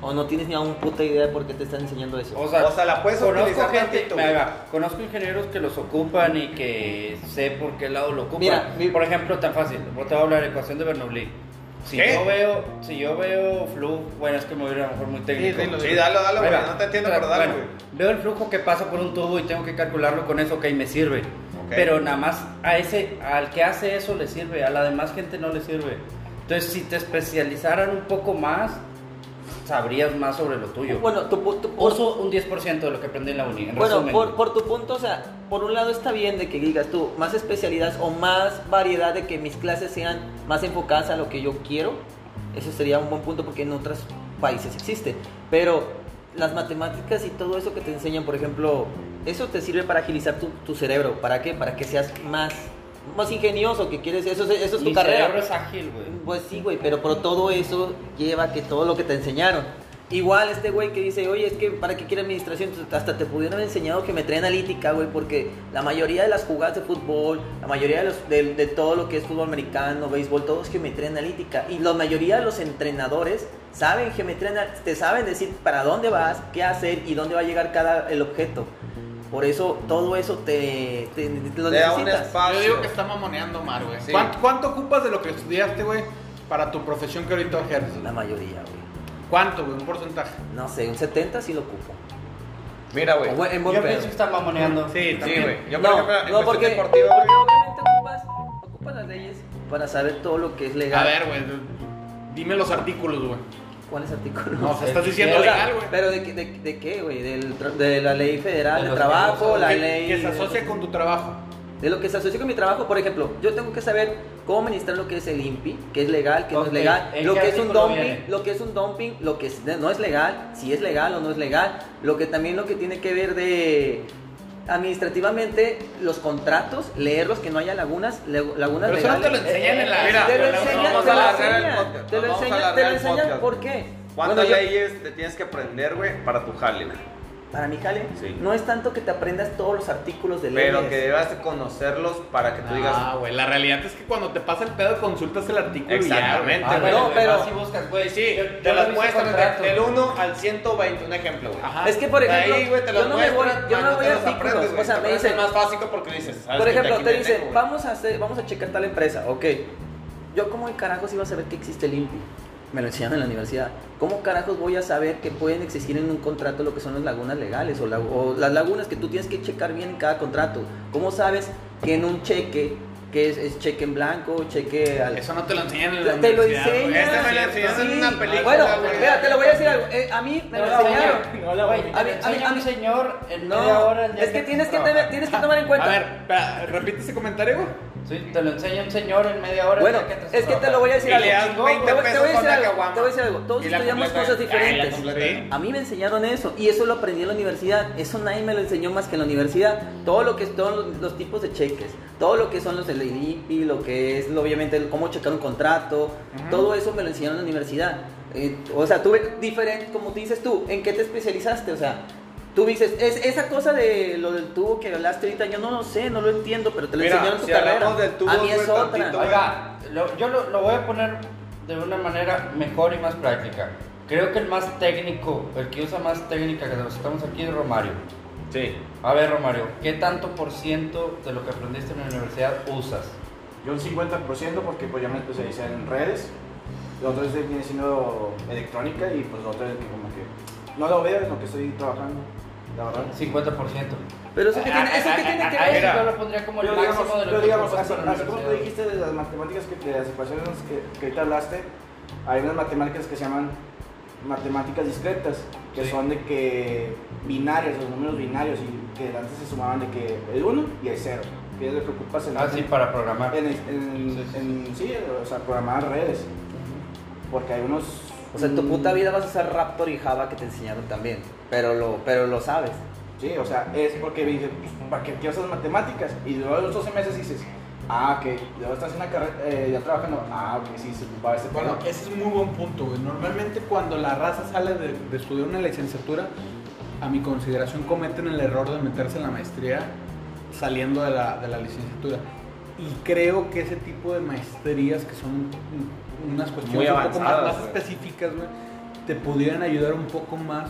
O no tienes ni aún puta idea de por qué te están enseñando eso. O sea, O sea, la puedes conozco gente, tantito, mira, conozco ingenieros que los ocupan y que sé por qué lado lo ocupan. Mira, mi- Por ejemplo, tan fácil, te voy a hablar de ecuación de Bernoulli. Si ¿Qué? yo veo, si yo veo flujo, bueno, es que me voy a ir a lo mejor muy técnico. dilo, Sí, dale, dale, güey. Mira, No te entiendo, pero, dale, bueno, güey. Veo el flujo que pasa por un tubo y tengo que calcularlo con eso, ok, me sirve. Ok. Pero nada más a ese, al que hace eso le sirve, a la demás gente no le sirve. Entonces, si te especializaran un poco más, sabrías más sobre lo tuyo. Bueno, tu, tu- por, Uso un 10% de lo que aprendí en la uni. En bueno por, por tu punto, o sea, por un lado está bien de que digas tú, más especialidades o más variedad de que mis clases sean más enfocadas a lo que yo quiero. Eso sería un buen punto porque en otros países existe. Pero las matemáticas y todo eso que te enseñan, por ejemplo, eso te sirve para agilizar tu, tu cerebro. ¿Para qué? Para que seas más, más ingenioso, que quieres, eso, es- eso es tu Mi carrera. es ágil, güey. Pues sí, güey, pero, pero todo eso lleva que todo lo que te enseñaron. Igual este güey que dice, oye, es que para qué quiere administración, hasta te pudieron haber enseñado geometría analítica, güey, porque la mayoría de las jugadas de fútbol, la mayoría de, los, de, de todo lo que es fútbol americano, béisbol, todo es geometría analítica. Y la mayoría de los entrenadores saben geometría analítica, te saben decir para dónde vas, qué hacer y dónde va a llegar cada el objeto. Por eso todo eso te, te, te lo da un necesitas. espacio. Yo digo que está mamoneando Omar, güey. Sí. ¿Cuánto, cuánto ocupas de lo que estudiaste, güey, para tu profesión que ahorita ejerces? La mayoría, güey. ¿Cuánto, güey? Un porcentaje. No sé, un 70 sí lo ocupo. Mira, güey. Yo pedo. pienso que está mamoneando. Sí, Sí, también. güey. Yo, por no, ejemplo, no, porque, deportiva, porque obviamente ocupas, ocupas las leyes para saber todo lo que es legal. A ver, güey. Dime los artículos, güey. ¿Cuáles artículos? No, o sea, estás diciendo legal, güey. ¿Pero de, qué- de, de qué, güey? ¿De la ley federal De trabajo? ¿La que, ley...? que se asocia con tu trabajo. De lo que se asocia con mi trabajo, por ejemplo, yo tengo que saber cómo administrar lo que es el INPI, que es legal, que no es legal, ¿en lo que es un dumping, viene? lo que es un dumping, lo que es- no es legal, si es legal o no es legal, lo que también lo que tiene que ver de administrativamente los contratos, leerlos que no haya lagunas, le- lagunas Pero eso no legales. te lo enseñan en la- Mira, te lo vamos enseñan, a te lo enseñan, te lo vamos enseñan. ¿por qué? ¿Cuántas Bueno, yo- leyes te tienes que aprender, güey, para tu jale? Para mi jale, Sí. no es tanto que te aprendas todos los artículos de Pero leyes. que debas de conocerlos para que tú digas. Ah, güey, la realidad es que cuando te pasa el pedo consultas el artículo Exactamente, güey. Ah, güey. no, güey, pero- vas y buscas, güey. Sí, yo- yo te no las muestran del 1 al 120, un ejemplo, güey. Ajá. Es que, por ejemplo, Ahí, güey, te los yo no me voy, yo no te a los artículos. aprendes, o sea, te me dicen, más básico porque dices, ¿sabes por ejemplo, te me dicen, tengo, vamos a hacer, vamos a checar tal empresa, ok. Yo como en carajos iba a saber que existe el INPI. Me lo enseñaron en la universidad. ¿Cómo carajos voy a saber que pueden existir en un contrato lo que son las lagunas legales o, la- o las lagunas que tú tienes que checar bien en cada contrato? ¿Cómo sabes que en un cheque, que es, es cheque en blanco, cheque al... Eso no te lo enseñan en la Te lo enseñan. Este me lo enseñaron en una película, Bueno, mira, te lo voy a decir algo. Eh, a mí me lo No, enseñaron. No, la güey. A mí- A a mí, mí- a mí- señor en No, media hora el es que tienes que, trabaja. tener- tienes que tomar en cuenta. A ver, espera, repite ese comentario, güey. Sí, te lo enseña un señor en media hora. Bueno, que es que te lo voy a decir algo. Te 20 voy- te voy a decir algo, te voy a decir algo. Todos estudiamos cosas diferentes. A mí me enseñaron eso y eso lo aprendí en la universidad. Eso nadie me lo enseñó más que en la universidad. Todo lo que es todos los, los tipos de cheques, todo lo que son los del INPI, lo que es obviamente cómo checar un contrato, todo eso me lo enseñaron en la universidad. Eh, o sea, tuve diferente, como dices tú, ¿en qué te especializaste? O sea, tú dices, es, esa cosa de lo del tubo que hablaste ahorita, yo no lo sé, no lo entiendo, pero te lo Mira, enseñaron en tu si carrera. del tubo, a mí es otra. tantito. Oiga, lo- yo lo, lo voy a poner de una manera mejor y más práctica. Creo que el más técnico, el que usa más técnica que los estamos aquí es Romario. Sí. A ver, Romario, ¿qué tanto por ciento de lo que aprendiste en la universidad usas? Yo un 50% porque pues ya me especialicé en redes. Lo otro es de- viene siendo electrónica y pues lo otro es que como que no lo veo en lo que estoy trabajando, la verdad. 50%. Pero eso que tiene, eso que tiene que A ver. yo lo pondría como el Pero máximo digamos, de lo pero que digamos así, así como tú dijiste de las matemáticas, que, de las ecuaciones que, que ahorita hablaste, hay unas matemáticas que se llaman matemáticas discretas, que Sí. son de que binarios, los números binarios, y que antes se sumaban de que el 1 y el 0, que es lo que ocupas en, Ah, sí, para programar. en, en- Sí, sí. en- sí, o sea, programar redes. Porque hay unos... O sea, en tu puta vida vas a usar Raptor y Java que te enseñaron también. Pero lo, pero lo sabes. Sí, o sea, es porque dije, pues, ¿para qué quiero esas matemáticas? Y luego de los 12 meses dices, ah, ok, luego estás en la carrera, eh, ya trabajando, ah, ok, sí, se ocupa este Bueno, pedo. ese es muy buen punto, güey. Normalmente cuando la raza sale de, de estudiar una licenciatura, a mi consideración cometen el error de meterse en la maestría saliendo de la, de la licenciatura. Y creo que ese tipo de maestrías que son mm, unas cuestiones un poco más, más específicas, güey, te pudieran ayudar un poco más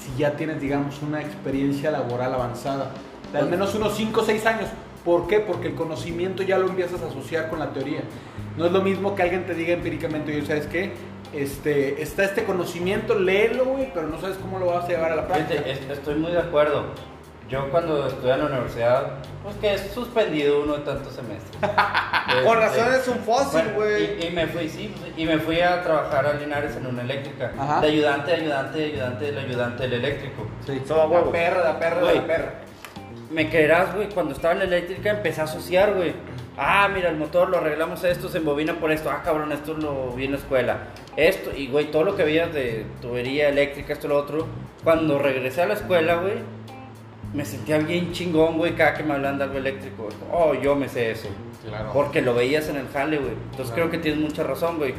si ya tienes, digamos, una experiencia laboral avanzada. De al menos unos 5 o 6 años. ¿Por qué? Porque el conocimiento ya lo empiezas a asociar con la teoría. No es lo mismo que alguien te diga empíricamente, oye, ¿sabes qué? Este, está este conocimiento, léelo, güey, pero no sabes cómo lo vas a llevar a la práctica. Estoy muy de acuerdo. Yo cuando estudié en la universidad, pues que he suspendido uno de tantos semestres. Con Este, razón es un fósil, bueno, güey. y, y me fui, sí, pues, y me fui a trabajar a Linares en una eléctrica. Ajá. De ayudante, ayudante, ayudante, del ayudante del eléctrico. Sí. A La perra, la perra, Güey. la perra. Me creerás, güey, cuando estaba en la eléctrica empecé a asociar, güey. Ah, mira, el motor lo arreglamos esto, se embobina por esto. Ah, cabrón, esto lo vi en la escuela. Esto, y güey, todo lo que veías de tubería eléctrica, esto, lo otro. Cuando regresé a la escuela, güey, me sentía bien chingón, güey, cada que me hablaban de algo eléctrico. Oh, yo me sé eso. Claro. Porque lo veías en el jale, güey. Entonces creo que tienes mucha razón, güey.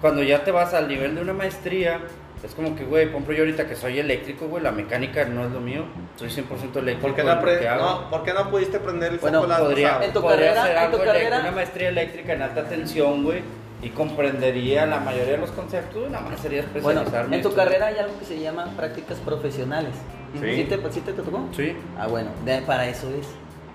Cuando ya te vas al nivel de una maestría, es como que, güey, ejemplo, yo ahorita que soy eléctrico, güey, la mecánica no es lo mío. Soy 100% eléctrico. ¿Por qué, no hago. no, ¿Por qué no pudiste prender el Bueno, foco la podría, pasada? en tu podría carrera- hacer en tu algo elec- carrera- una maestría eléctrica en alta tensión, güey, y comprendería la mayoría de los conceptos, nada más sería Bueno, especializarme. en tu carrera hay algo que se llama prácticas profesionales. Sí. te, sí te tocó? Sí. Ah, bueno, de- para eso es.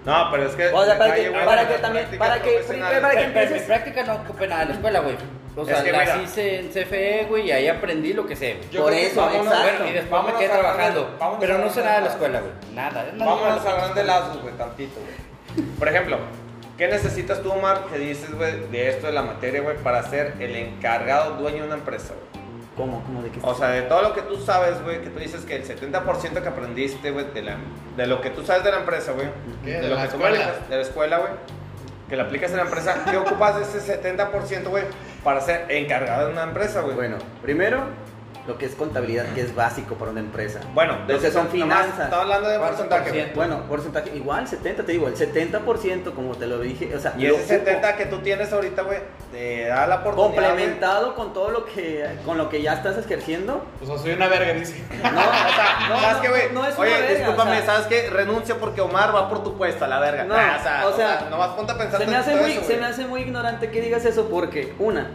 No, pero es que. O sea, para que- para de que también- prácticas para que- para que empieces- práctica no ocupé nada en la escuela, güey. O sea, Es que mira. hice en CFE, güey, y ahí aprendí lo que sé. Yo Por eso, vámonos- exacto. Bueno, y después vámonos me quedé de- trabajando. Pero no sé de nada de la escuela, güey. Nada. Vámonos no- a hablar de lazos, güey, tantito, güey. Por ejemplo, ¿qué necesitas tú, Omar, que dices, güey, de esto de la materia, güey, para ser el encargado dueño de una empresa, güey? ¿Cómo? ¿Cómo de qué? O sea, de todo lo que tú sabes, güey, que tú dices que el 70% que aprendiste, güey, de, la- de lo que tú sabes de la empresa, güey, ¿Qué? de ¿De lo la que tú escuela? manejas, de la escuela, güey, que la aplicas en la empresa, ¿qué ocupas de ese 70%, güey, para ser encargado de una empresa, güey? Bueno, primero, lo que es contabilidad, que es básico para una empresa. Bueno, lo que son finanzas. Estaba hablando de ¿Cuánto porcentaje. por? Bueno, porcentaje, igual 70, te digo, el 70%, como te lo dije, o sea, Y ese ocupo 70 que tú tienes ahorita, güey, te da la oportunidad. complementado con todo lo que, con lo que ya estás ejerciendo. O sea, soy una verga, dice. No, O sea, no, ¿sabes no, qué, güey? no es una Oye, verga, discúlpame, o sea, ¿sabes qué? Renuncio porque Omar va por tu puesto, a la verga. No, Nah, o sea, o sea, nomás ponte a pensar se me hace muy eso, se me hace muy ignorante que digas eso porque una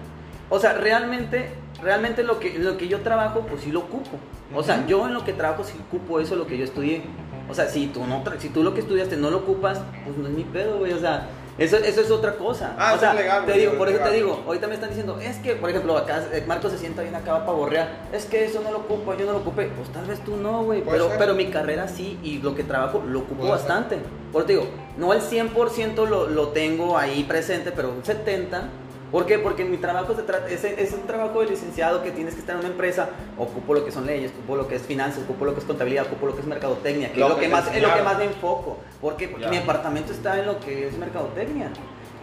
o sea realmente realmente lo que lo que yo trabajo pues sí lo ocupo o sea yo en lo que trabajo sí ocupo eso lo que yo estudié o sea si tú no si tú lo que estudiaste no lo ocupas pues no es mi pedo güey o sea eso, eso es otra cosa. Ah, o sea, es legal, te digo, eso por es eso te legal. digo, ahorita me están diciendo, es que, por ejemplo, acá eh, Marco se sienta bien acá para borrear, es que eso no lo ocupo, yo no lo ocupé. Pues tal vez tú no, güey, pero, ser. pero mi carrera sí y lo que trabajo lo ocupo Puede ser. bastante. Por eso te digo, no el 100% lo, lo tengo ahí presente, pero un 70%. ¿Por qué? Porque mi trabajo se trata, es, es un trabajo de licenciado que tienes que estar en una empresa, ocupo lo que son leyes, ocupo lo que es finanzas, ocupo lo que es contabilidad, ocupo lo que es mercadotecnia, que Lo es lo que más, es lo que más me enfoco. ¿Por qué? Porque Ya. mi departamento está en lo que es mercadotecnia.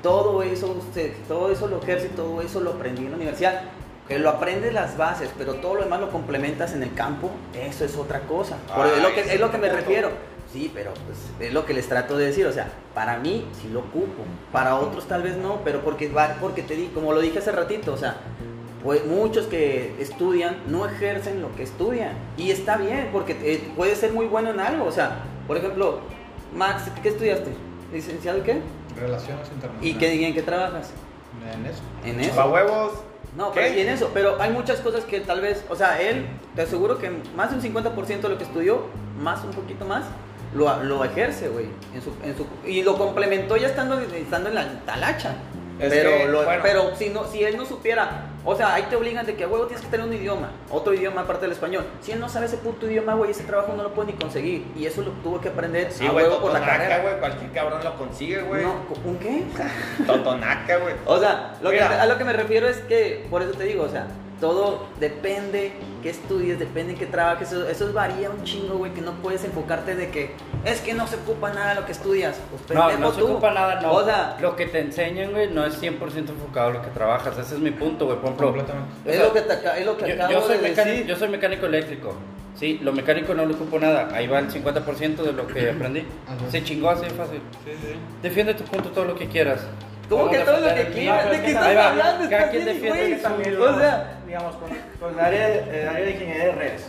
Todo eso, se- todo eso lo ejerce, todo eso lo aprendí en la universidad. Que lo aprendes las bases, pero todo lo demás lo complementas en el campo, eso es otra cosa. Por- es, lo que, ese es lo que me punto. refiero. Sí, pero pues, es lo que les trato de decir. O sea, para mí sí lo ocupo, para otros tal vez no, pero porque, va- porque te di, como lo dije hace ratito, o sea, pues muchos que estudian no ejercen lo que estudian. Y está bien, porque eh, puedes ser muy bueno en algo. O sea, por ejemplo, Max, ¿qué estudiaste? ¿Licenciado en qué? Relaciones internacionales. ¿Y qué, en qué trabajas? En eso. En eso. Pa' huevos. No, ¿Qué? pero y en eso, pero hay muchas cosas que tal vez, o sea, él, te aseguro que más de un 50% de lo que estudió, más un poquito más, lo, lo ejerce, güey, en su, en su, y lo complementó ya estando, estando en la talacha. Es pero, que, lo- bueno. pero si, no, si él no supiera, o sea, ahí te obligan de que, huevo, tienes que tener un idioma, otro idioma aparte del español. Si él no sabe ese puto idioma, güey, ese trabajo no lo puede ni conseguir. Y eso lo tuvo que aprender Sí, a huevo por la carrera. güey, cualquier cabrón lo consigue, güey. No, ¿Un qué? Totonaca, güey. O sea, lo que, a lo que me refiero es que, por eso te digo, o sea, todo depende qué estudies, depende en qué trabajes, eso, eso varía un chingo, güey, que no puedes enfocarte de que es que no se ocupa nada lo que estudias. Pues No, no se tú. ocupa nada, no. O sea, lo que te enseñan, güey, no es 100% enfocado a lo que trabajas. Ese es mi punto, güey. Por ejemplo, Completamente. es lo que, te es lo que yo, acabo yo soy de mecánico, decir. yo soy mecánico eléctrico. Sí, lo mecánico no lo ocupo nada. Ahí va el 50% de lo que aprendí. Ajá. Se chingó así de fácil. Sí, sí. Defiende tu punto todo lo que quieras. ¿Cómo que todo lo que quieras? ¿De qué estás hablando? Cada Estás quien defiende También, O sea, digamos, con, con el área, de, el área de ingeniería de redes.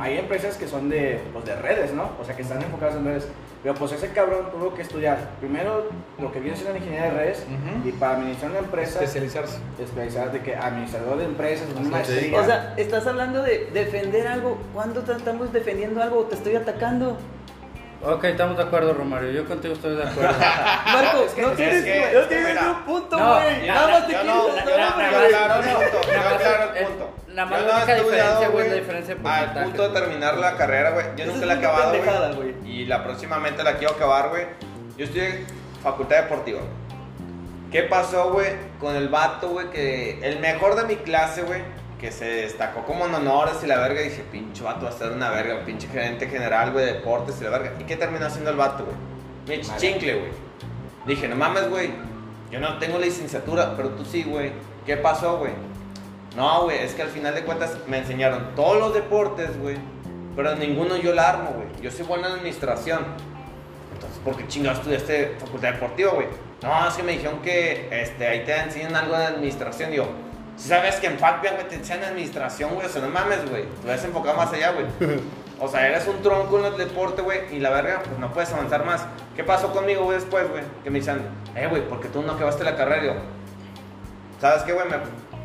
Hay empresas que son de, pues, de redes, ¿no? O sea, que están enfocadas en redes. Pero pues ese cabrón tuvo que estudiar primero lo que viene siendo la ingeniería de redes y para administrar una empresa, Especializarse. especializar de que administrador de empresas, una maestría. O sea, estás hablando de defender algo. ¿Cuándo te estamos defendiendo algo o te estoy atacando? Ok, estamos de acuerdo, Romario. Yo contigo estoy de acuerdo. Marco, Es que- no es tienes, que- no tienes mira, un punto, no, güey. ya, Nada más te Yo quieres no, no, no, el punto. la más no estudiado, diferencia, güey, la diferencia Al punto de terminar la carrera, güey. Yo nunca la he acabado, güey. güey. Y la próximamente la quiero acabar, güey. Yo estudié facultad deportiva. ¿Qué pasó, güey, con el vato, güey, que el mejor de mi clase, güey, que se destacó como en honores y la verga? Dije, pinche vato va a ser una verga, pinche gerente general, güey, de deportes y la verga. ¿Y qué terminó haciendo el vato, güey? Mi chincle, güey. Dije, no mames, güey, yo no tengo licenciatura, pero tú sí, güey. ¿Qué pasó, güey? No, güey, es que al final de cuentas me enseñaron todos los deportes, güey. Pero ninguno yo la armo, güey. Yo soy buena en administración. Entonces, ¿por qué chingados estudiaste facultad deportiva, güey? No, es que me dijeron que este, ahí te enseñan algo de administración. Digo, si sabes que en FACPIA, güey, te enseñan administración, güey. O sea, no mames, güey. Te vas a enfocar más allá, güey. O sea, eres un tronco en el deporte, güey. Y la verga, pues no puedes avanzar más. ¿Qué pasó conmigo, güey, después, güey? Que me dicen, eh, güey, ¿por qué tú no acabaste la carrera? Digo, ¿Sabes qué, güey? Me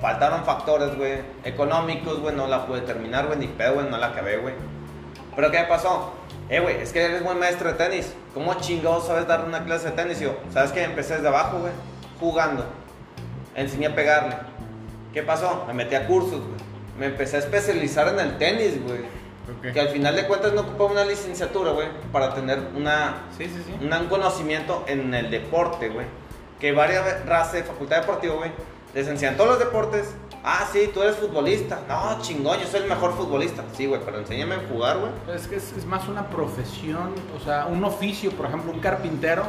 faltaron factores, güey, económicos, güey, no la pude terminar, güey, ni pedo, güey, no la acabé, güey. Pero ¿qué pasó? Eh, güey, es que eres buen maestro de tenis. ¿Cómo chingados sabes dar una clase de tenis? Yo, ¿sabes qué? Empecé desde abajo, güey, jugando. Enseñé a pegarle. ¿Qué pasó? Me metí a cursos, güey. Me empecé a especializar en el tenis, güey. Que al final de cuentas no ocupaba una licenciatura, güey, para tener una Sí, sí, sí. una- un conocimiento en el deporte, güey. Que varias razas de facultad deportiva, güey, Les enseñan todos los deportes. Ah, sí, tú eres futbolista. No, chingón, yo soy el mejor futbolista. Sí, güey, pero enséñame a jugar, güey. Es que es, es más una profesión, o sea, un oficio, por ejemplo, un carpintero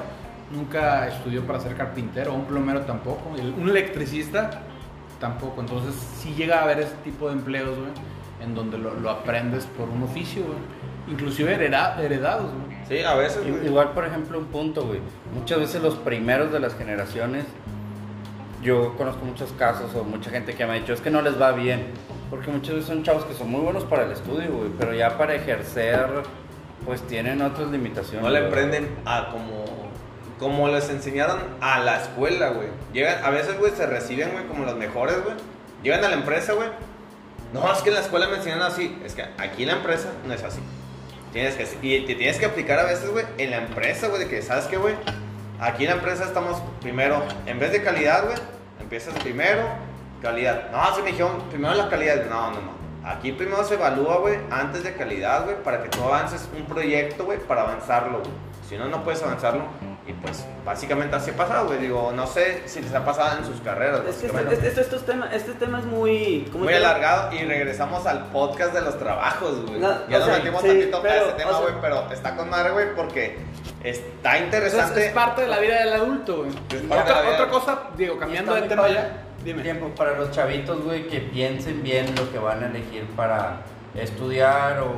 nunca estudió para ser carpintero, un plomero tampoco, un electricista tampoco. Entonces, sí llega a haber ese tipo de empleos, güey, en donde lo, lo aprendes por un oficio, güey. Inclusive hereda- heredados, güey. Sí, a veces, güey. Igual, por ejemplo, un punto, güey. Muchas veces los primeros de las generaciones, yo conozco muchos casos o mucha gente que me ha dicho, es que no les va bien. Porque muchas veces son chavos que son muy buenos para el estudio, güey, pero ya para ejercer, pues tienen otras limitaciones. No le emprenden a como, como les enseñaron a la escuela, güey. Llegan, a veces, güey, se reciben, güey, como los mejores, güey. Llegan a la empresa, güey. No, es que en la escuela me enseñaron así. Es que aquí en la empresa no es así. Tienes que, y te tienes que aplicar a veces, güey, en la empresa, güey, de que, ¿sabes qué, güey? Aquí en la empresa estamos primero, en vez de calidad, güey, empiezas primero, calidad. No, se me dijeron primero la calidad. No, no, no. Aquí primero se evalúa, güey, antes de calidad, güey, para que tú avances un proyecto, güey, para avanzarlo, güey. Si no, no puedes avanzarlo. Y pues, básicamente así ha pasado, güey. Digo, no sé si les ha pasado en sus carreras, Es que básicamente. este, este- estos temas, este tema es muy... ¿cómo Muy alargado y regresamos al podcast de los trabajos, güey. No, ya nos sea, metimos sí, tantito a pero, ese tema, o sea- güey, pero está con madre, güey, porque está es, interesante. es parte de la vida del adulto, güey. De la Otra, cosa, digo, cambiando de tema ya. Dime. Tiempo para los chavitos, güey, que piensen bien lo que van a elegir para estudiar o,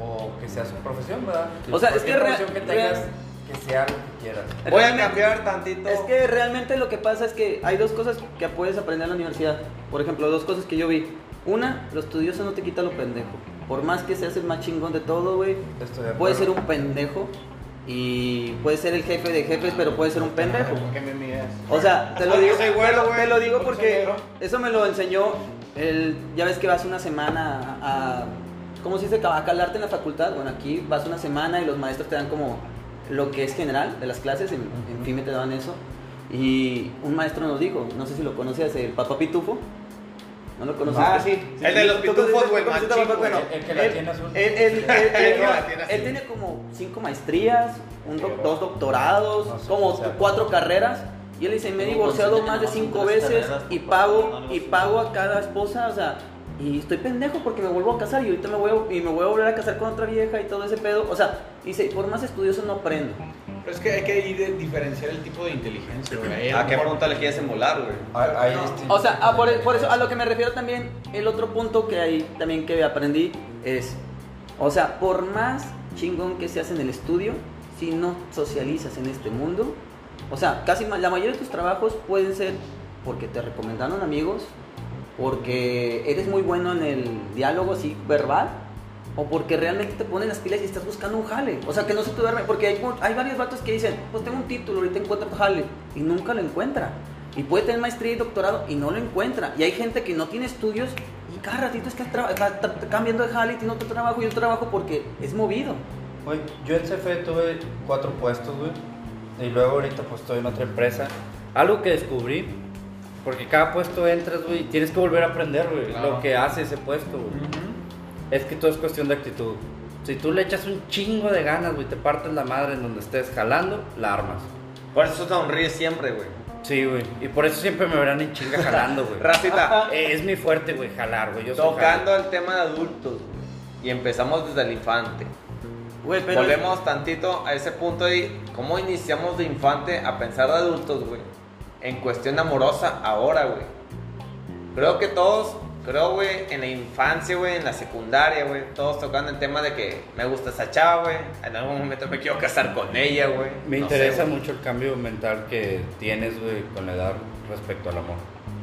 o que sea su profesión, ¿verdad? O sea, es que que tengas, real- que sea lo que quieras. Voy a cambiar tantito. Es que realmente lo que pasa es que hay dos cosas que puedes aprender en la universidad. Por ejemplo, dos cosas que yo vi. Una, los estudiosos no te quita lo pendejo. Por más que seas el más chingón de todo, güey, puedes ser un pendejo y puedes ser el jefe de jefes, pero puedes ser un pendejo. ¿Qué me miras? O sea, te lo digo, soy güero, te lo- güey. te lo digo Porque eso me lo enseñó el, ya ves que vas una semana a, a- ¿cómo se dice? A calarte en la facultad. Bueno, aquí vas una semana y los maestros te dan como lo que es general de las clases, en, en FIME te daban eso. Y un maestro nos dijo, no sé si lo conoces, el Papá Pitufo. ¿No lo conoces? Ah, sí. El de los ¿Tú pitufos, güey. Bueno, El que la él- tiene azul. él- tiene azul. él tiene como cinco maestrías, un doc- dos doctorados, No sé como cuatro carreras. Y él dice, me he divorciado más que de cinco veces y pago y pago a cada esposa, o sea, y estoy pendejo porque me vuelvo a casar y ahorita me voy a, y me voy a volver a casar con otra vieja y todo ese pedo. O sea, dice, por más estudioso no aprendo. Pero es que hay que ir diferenciar el tipo de inteligencia, güey. Ahí ¿A qué punto le quieres emular, güey? No, O sea, a por, tipos por de eso a lo que me refiero también, el otro punto que hay también que aprendí es, o sea, por más chingón que seas en el estudio, si no socializas en este mundo, o sea, casi la mayoría de tus trabajos pueden ser porque te recomendaron amigos, porque eres muy bueno en el diálogo así verbal, o porque realmente te ponen las pilas y estás buscando un jale. O sea, que no se te duerme. Porque hay, hay varios vatos que dicen, pues tengo un título, ahorita encuentro jale. Y nunca lo encuentra. Y puede tener maestría y doctorado y no lo encuentra. Y hay gente que no tiene estudios y cada ratito está- está cambiando de jale y tiene otro trabajo y otro trabajo porque es movido. Güey, yo en CFE tuve cuatro puestos, güey. Y luego ahorita pues estoy en otra empresa. Algo que descubrí, porque cada puesto entras, güey, tienes que volver a aprender, güey, Claro. lo que hace ese puesto, güey. Ujú. Es que todo es cuestión de actitud. Si tú le echas un chingo de ganas, güey, te partes la madre en donde estés jalando, la armas. Por eso sonríes siempre, güey. Sí, güey. Y por eso siempre me verán en chinga jalando, güey. Racita, Eh, es mi fuerte, güey, jalar, güey. Tocando el tema de adultos, güey. Y empezamos desde el infante. Güey, pero Volvemos tantito a ese punto de cómo iniciamos de infante a pensar de adultos, güey. En cuestión amorosa ahora, güey. Creo que todos, creo, güey, en la infancia, güey, en la secundaria, güey, todos tocando el tema de que me gusta esa chava, güey. En algún momento me quiero casar con ella, güey. Me No interesa mucho el cambio mental que tienes, güey, con la edad respecto al amor.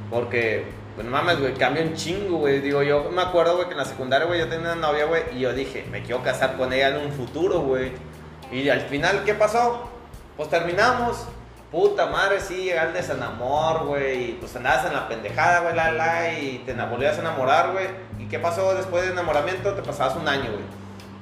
Porque, pues mames, güey, cambia un chingo, güey. Digo, yo me acuerdo, güey, que en la secundaria, güey, yo tenía una novia, güey, y yo dije, me quiero casar con ella en un futuro, güey. Y al final, ¿qué pasó? Pues terminamos. Puta madre, sí, llega el desenamor, güey. Y pues andabas en la pendejada, güey, la, la, y te volvías a enamorar, güey. ¿Y qué pasó después del enamoramiento? Te pasabas un año, güey.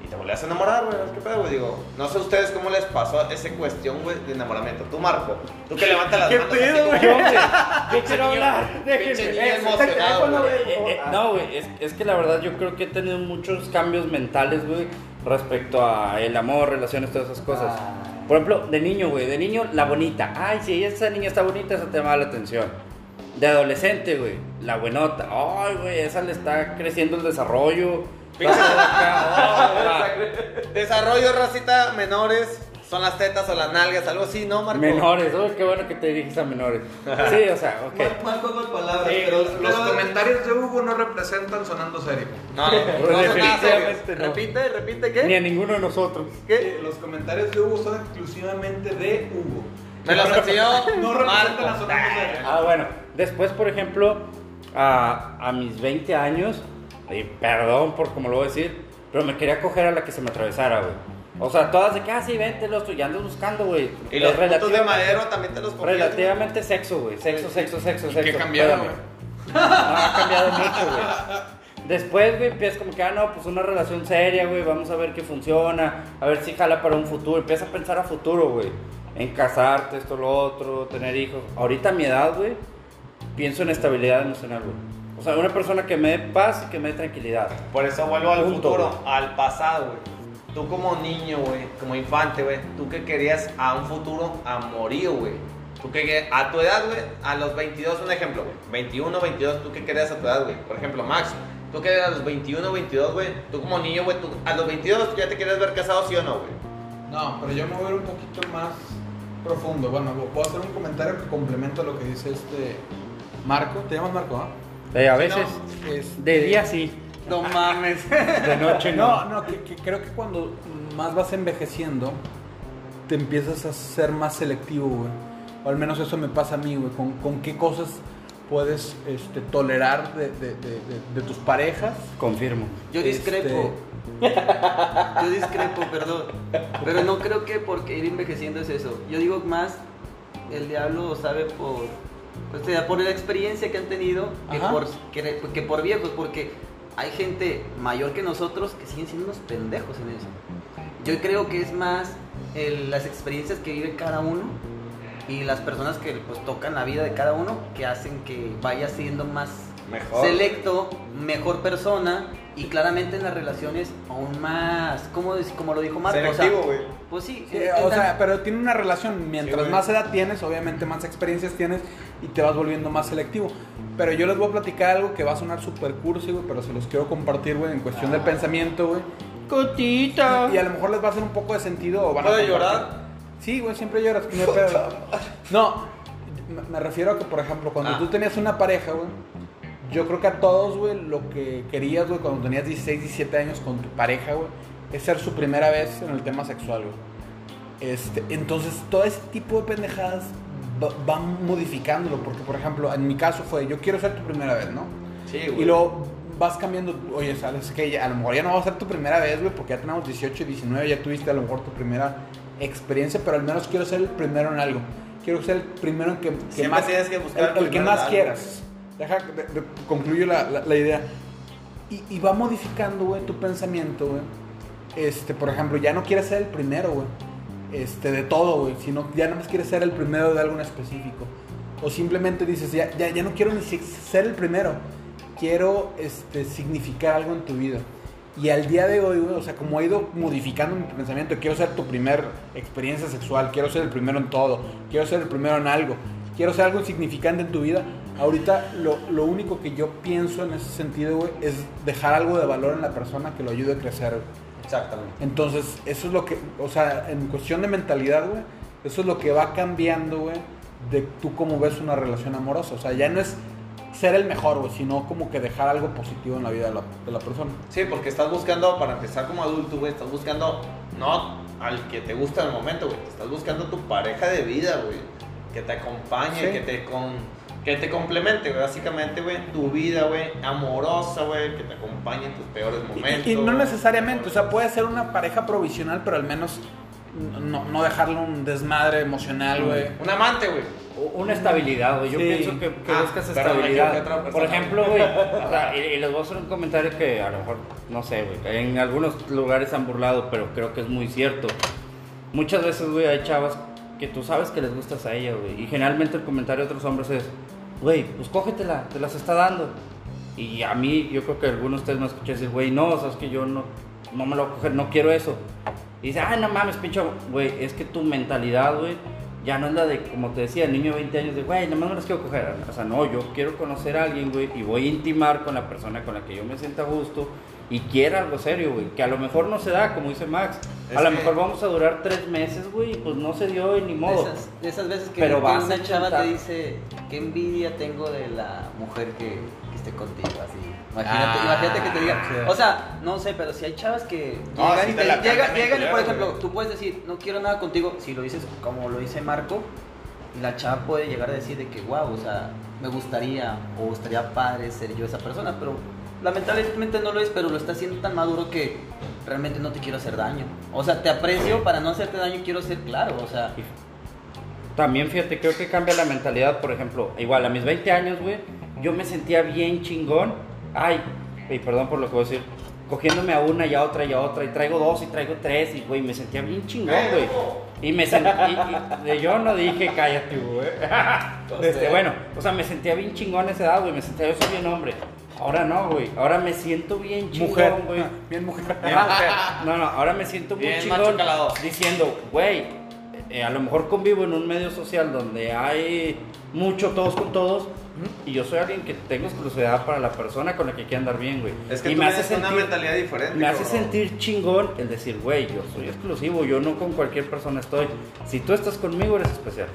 Y te volvías a enamorar, güey. ¿Qué pedo, güey? Digo, no sé ustedes cómo les pasó esa cuestión, güey, de enamoramiento. Tú, Marco, tú que levantas las ¿Qué manos. pedo, así como- güey? Yo quiero hablar, emocionado, güey. Eh, eh, no, güey, es, es que la verdad yo creo que he tenido muchos cambios mentales, güey, respecto a el amor, relaciones, todas esas cosas. Por ejemplo, de niño, güey, de niño, la bonita. Ay, si esa niña está bonita, esa te llama la atención. De adolescente, güey. La buenota. Ay, güey, esa le está creciendo el desarrollo. Está acá, ay, Desarrollo, racita, menores. Son las tetas o las nalgas, algo así, ¿no, Marco? Menores, oh, qué bueno que te diriges a menores. Sí, o sea, ok. Mal, juego de palabras, Sí, pero, los, los pero- comentarios de Hugo no representan sonando serio. No, no, no, son nada Definitivamente serios. no. Repite, repite, Ni a ¿qué? ninguno de nosotros. ¿Qué? Eh, Los comentarios de Hugo son exclusivamente de Hugo. Me los enseñó No representan Marco. a sonando serio. Ah, bueno. Después, por ejemplo, a, a mis 20 años, y perdón por como lo voy a decir, pero me quería coger a la que se me atravesara, güey. O sea, todas de que, ah, sí, vente, los ya andas buscando, güey. Y los puntos de relativamente- madero también te los cogías, Relativamente sexo, güey. Sexo, sexo, sexo, sexo. ¿Qué cambiaron, güey? No, ha cambiado mucho, güey. Después, güey, empiezas como que, ah, no, pues una relación seria, güey, vamos a ver qué funciona, a ver si jala para un futuro. Empieza a pensar a futuro, güey. En casarte, esto, lo otro, tener hijos. Ahorita a mi edad, güey, pienso en estabilidad emocional, güey. O sea, una persona que me dé paz y que me dé tranquilidad. Por eso vuelvo al Punto, futuro, güey. al pasado, güey. Tú como niño, güey, como infante, güey, tú que querías a un futuro amorío, güey. Tú que a tu edad, güey, a los 22, un ejemplo, güey. 21, 22, tú que querías a tu edad, güey. Por ejemplo, Max, tú que a los 21, 22, güey, tú como niño, güey, tú a los 22 tú ya te quieres ver casado, ¿sí o no, güey? No, pero yo me voy a ir un poquito más profundo. Bueno, voy a hacer un comentario que complementa lo que dice este Marco. ¿Te llamas Marco, ah? Eh, a Sí, veces, no, este- de día sí, No mames. de noche No, no. no, que, que creo que cuando más vas envejeciendo, te empiezas a ser más selectivo, güey. O al menos eso me pasa a mí, güey. Con, con qué cosas puedes este, tolerar de, de- de- de- de tus parejas. Confirmo. Yo discrepo. Yo discrepo, perdón. Pero no creo que porque ir envejeciendo es eso. Yo digo más, el diablo sabe por, pues, por la experiencia que han tenido que Ajá. por, que, que por viejos, porque hay gente mayor que nosotros que siguen siendo unos pendejos en eso. Yo creo que es más el- las experiencias que vive cada uno y las personas que pues tocan la vida de cada uno que hacen que vaya siendo más Mejor. selecto, mejor persona y claramente en las relaciones aún más, como, como lo dijo Marco, o sea, Selectivo, pues sí, o sea, pero tiene una relación. Mientras más edad tienes, obviamente más experiencias tienes y te vas volviendo más selectivo. Pero yo les voy a platicar algo que va a sonar super cursi, güey, pero se los quiero compartir, güey, en cuestión del pensamiento, güey. Cotita. Y a lo mejor les va a hacer un poco de sentido o van a ¿Puedo compartir. llorar? Sí, güey, siempre lloras, que no pedo. No, me- me refiero a que, por ejemplo, cuando Ah. tú tenías una pareja, güey, yo creo que a todos, güey, lo que querías, güey, cuando tenías 16, 17 años con tu pareja, güey, es ser su primera vez en el tema sexual, güey. Este, entonces, todo ese tipo de pendejadas va- van modificándolo, porque, por ejemplo, en mi caso fue, yo quiero ser tu primera vez, ¿no? Sí, güey. Y luego vas cambiando, oye, sabes que ya- a lo mejor ya no va a ser tu primera vez, güey, porque ya tenemos 18, 19, ya tuviste a lo mejor tu primera experiencia, pero al menos quiero ser el primero en algo. Quiero ser el primero en que, que Siempre más, tienes que buscar el, el el que más quieras. Deja, de- de- concluyo la, la- la idea. Y, y va modificando, güey, tu pensamiento, güey. Este, por ejemplo, ya no quieres ser el primero, güey. Este, de todo, güey. Sino ya nada más quieres ser el primero de algo en específico. O simplemente dices, ya, ya, ya no quiero ni ser el primero. Quiero este, significar algo en tu vida. Y al día de hoy, güey, o sea, como he ido modificando mi pensamiento, quiero ser tu primer experiencia sexual, quiero ser el primero en todo, quiero ser el primero en algo, quiero ser algo significante en tu vida. Ahorita lo, lo único que yo pienso en ese sentido, güey, es dejar algo de valor en la persona que lo ayude a crecer, güey. Exactamente. Entonces, eso es lo que, o sea, en cuestión de mentalidad, güey, eso es lo que va cambiando, güey, de tú cómo ves una relación amorosa. O sea, ya no es ser el mejor, güey, sino como que dejar algo positivo en la vida de la, de la persona. Sí, porque estás buscando, para empezar como adulto, güey, estás buscando no al que te gusta en el momento, güey. Estás buscando tu pareja de vida, güey. Que te acompañe, Sí. que te con, que te complemente, güey. Básicamente, güey, tu vida, güey, amorosa, güey, que te acompañe en tus peores momentos. Y, y no necesariamente, o sea, puede ser una pareja provisional, pero al menos no, no dejarle un desmadre emocional, güey. Un amante, güey. Una estabilidad, güey. Yo Sí. pienso que, que Ah, buscas estabilidad. otra persona. Por ejemplo, güey, o sea, y, y les voy a hacer un comentario que a lo mejor, no sé, güey, en algunos lugares han burlado, pero creo que es muy cierto. Muchas veces, güey, hay chavas que tú sabes que les gustas a ella, güey. Y generalmente el comentario de otros hombres es, güey, pues cógetela, te las está dando. Y a mí, yo creo que algunos de ustedes me escuchan decir, güey, no, sabes que yo no, no me lo voy a coger, no quiero eso. Y dice, ay, no mames, pinche, güey, es que tu mentalidad, güey, ya no es la de, como te decía, el niño de 20 años de, güey, nomás me las quiero coger. O sea, no, yo quiero conocer a alguien, güey, y voy a intimar con la persona con la que yo me sienta a gusto y quiera algo serio, güey. Que a lo mejor no se da, como dice Max. Es a lo mejor vamos a durar tres meses, güey, y pues no se dio y ni De modo. esas, de esas veces que, Pero que una chava te dice, qué envidia tengo de la mujer que, que esté contigo, así. Imagínate, Ah, imagínate que te diga, sí. o sea, no sé, pero si hay chavas que No, llegan y te te, la llega- llegan y, por ejemplo, tú puedes decir, no quiero nada contigo, si lo dices como lo dice Marco, y la chava puede llegar a decir de que, wow, o sea, me gustaría, o estaría padre ser yo esa persona, pero lamentablemente no lo es, pero lo está haciendo tan maduro que realmente no te quiero hacer daño. O sea, te aprecio, para no hacerte daño quiero ser claro, o sea... También, fíjate, creo que cambia la mentalidad, por ejemplo, igual a mis 20 años, güey, yo me sentía bien chingón. Ay, y perdón por lo que voy a decir, cogiéndome a una y a otra y a otra, y traigo dos y traigo tres, y güey, me sentía bien chingón, güey. Y me sentía, yo no dije cállate, güey. Este, bueno, o sea, me sentía bien chingón a esa edad, güey, me sentía yo soy bien hombre. Ahora no, güey, ahora me siento bien chingón, Mujer, güey. bien mujer. No, no, ahora me siento muy Bien chingón macho calado. diciendo, güey, eh, a lo mejor convivo en un medio social donde hay mucho todos con todos y yo soy alguien que tengo exclusividad para la persona con la que quiere andar bien, güey. Es que y tú me hace una sentir, mentalidad diferente. me hace cabrón. sentir chingón el decir, güey, yo soy exclusivo, yo no con cualquier persona estoy. Si tú estás conmigo eres especial.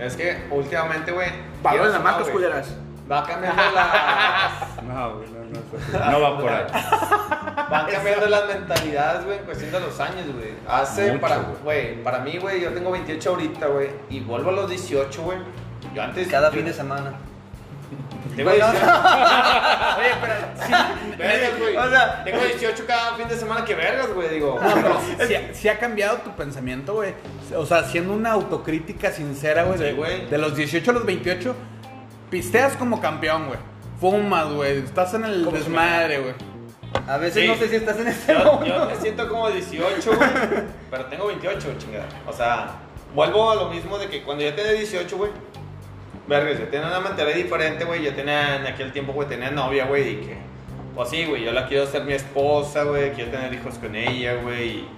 Es que últimamente, güey. Valores las marcas culeras. Va cambiando las. No, güey, no, no, así. no va por ahí. Van cambiando las mentalidades, güey, en cuestión de los años, güey. Hace Mucho, para, güey. para mí, güey, yo tengo 28 ahorita, güey, y vuelvo a los 18, güey. Yo antes. Cada yo- fin de semana. Tengo 18. Oye, pero Vergas, güey. O sea- tengo 18 cada fin de semana que vergas, güey, digo. No, pero sí, sí ha cambiado tu pensamiento, güey. O sea, haciendo una autocrítica sincera, güey. Sí, de, güey. de los 18 a los 28, pisteas como campeón, güey. Fumas, güey. Estás en el desmadre, güey. a veces Sí. no sé si estás en este Yo, momento. yo me siento como 18, güey, pero tengo 28, chingada. O sea, vuelvo a lo mismo de que cuando yo tenía 18, güey, vergas, yo tenía una mentalidad diferente, güey. Yo tenía en aquel tiempo, güey, tenía novia, güey, y que, pues sí, güey, yo la quiero ser mi esposa, güey, quiero tener hijos con ella, güey. Y,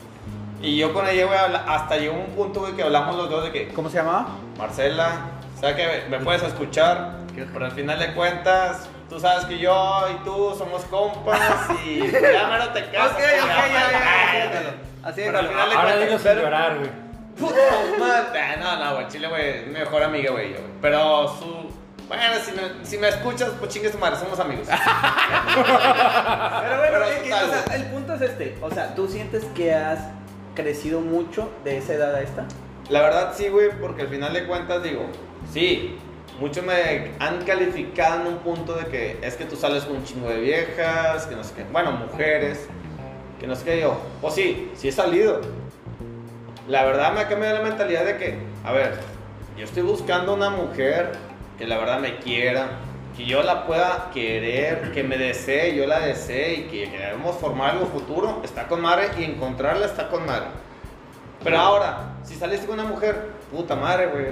y yo con ella, güey, habla- hasta llegó un punto, güey, que hablamos los dos de que, ¿Cómo se llamaba? Marcela, sabes que me puedes escuchar, pero al final de cuentas, tú sabes que yo y tú somos compas y ya mero te casas. Ok, ok, ya, ya. Así Pero al es. final de Ahora cuentas, llorar, güey. Puta madre. Ah, No, no, güey, Chile, güey, mi mejor amiga, güey, yo, güey. Pero su. Bueno, si me, si me escuchas, pues chingue su madre, somos amigos. Pero bueno, Pero total, o sea, güey. el punto es este. O sea, ¿tú sientes que has crecido mucho de esa edad a esta? La verdad sí, güey, porque al final de cuentas digo, sí, muchos me han calificado en un punto de que es que tú sales con un chingo de viejas, que no sé qué, bueno, mujeres, que no sé qué, yo, pues sí, sí he salido. La verdad me ha cambiado la mentalidad de que, a ver, yo estoy buscando una mujer que la verdad me quiera, que yo la pueda querer, que me desee, yo la desee y que queremos formar algo futuro, está con madre y encontrarla está con madre. Pero ahora, si saliste con una mujer, puta madre, güey,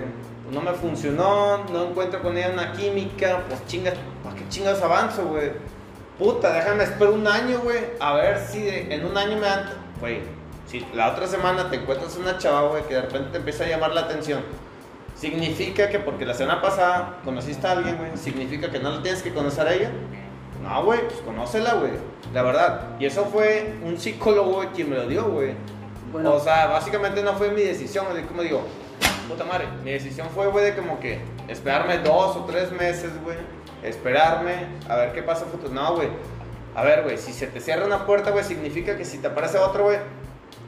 no me funcionó, no encuentro con ella una química, pues chingas, ¿para qué chingas avanzo, güey? Puta, déjame esperar un año, güey, a ver si de- en un año me dan, güey, si la otra semana te encuentras una chava, güey, que de repente te empieza a llamar la atención, significa que porque la semana pasada conociste a alguien, güey, significa que no la tienes que conocer a ella. No, güey, pues conócela, güey, la verdad. Y eso fue un psicólogo güey, quien me lo dio, güey. Bueno. O sea, básicamente no fue mi decisión, como digo, puta madre, mi decisión fue, güey, de como que esperarme dos o tres meses, güey, esperarme a ver qué pasa futuro. No, güey, a ver, güey, si se te cierra una puerta, güey, significa que si te aparece otro, güey,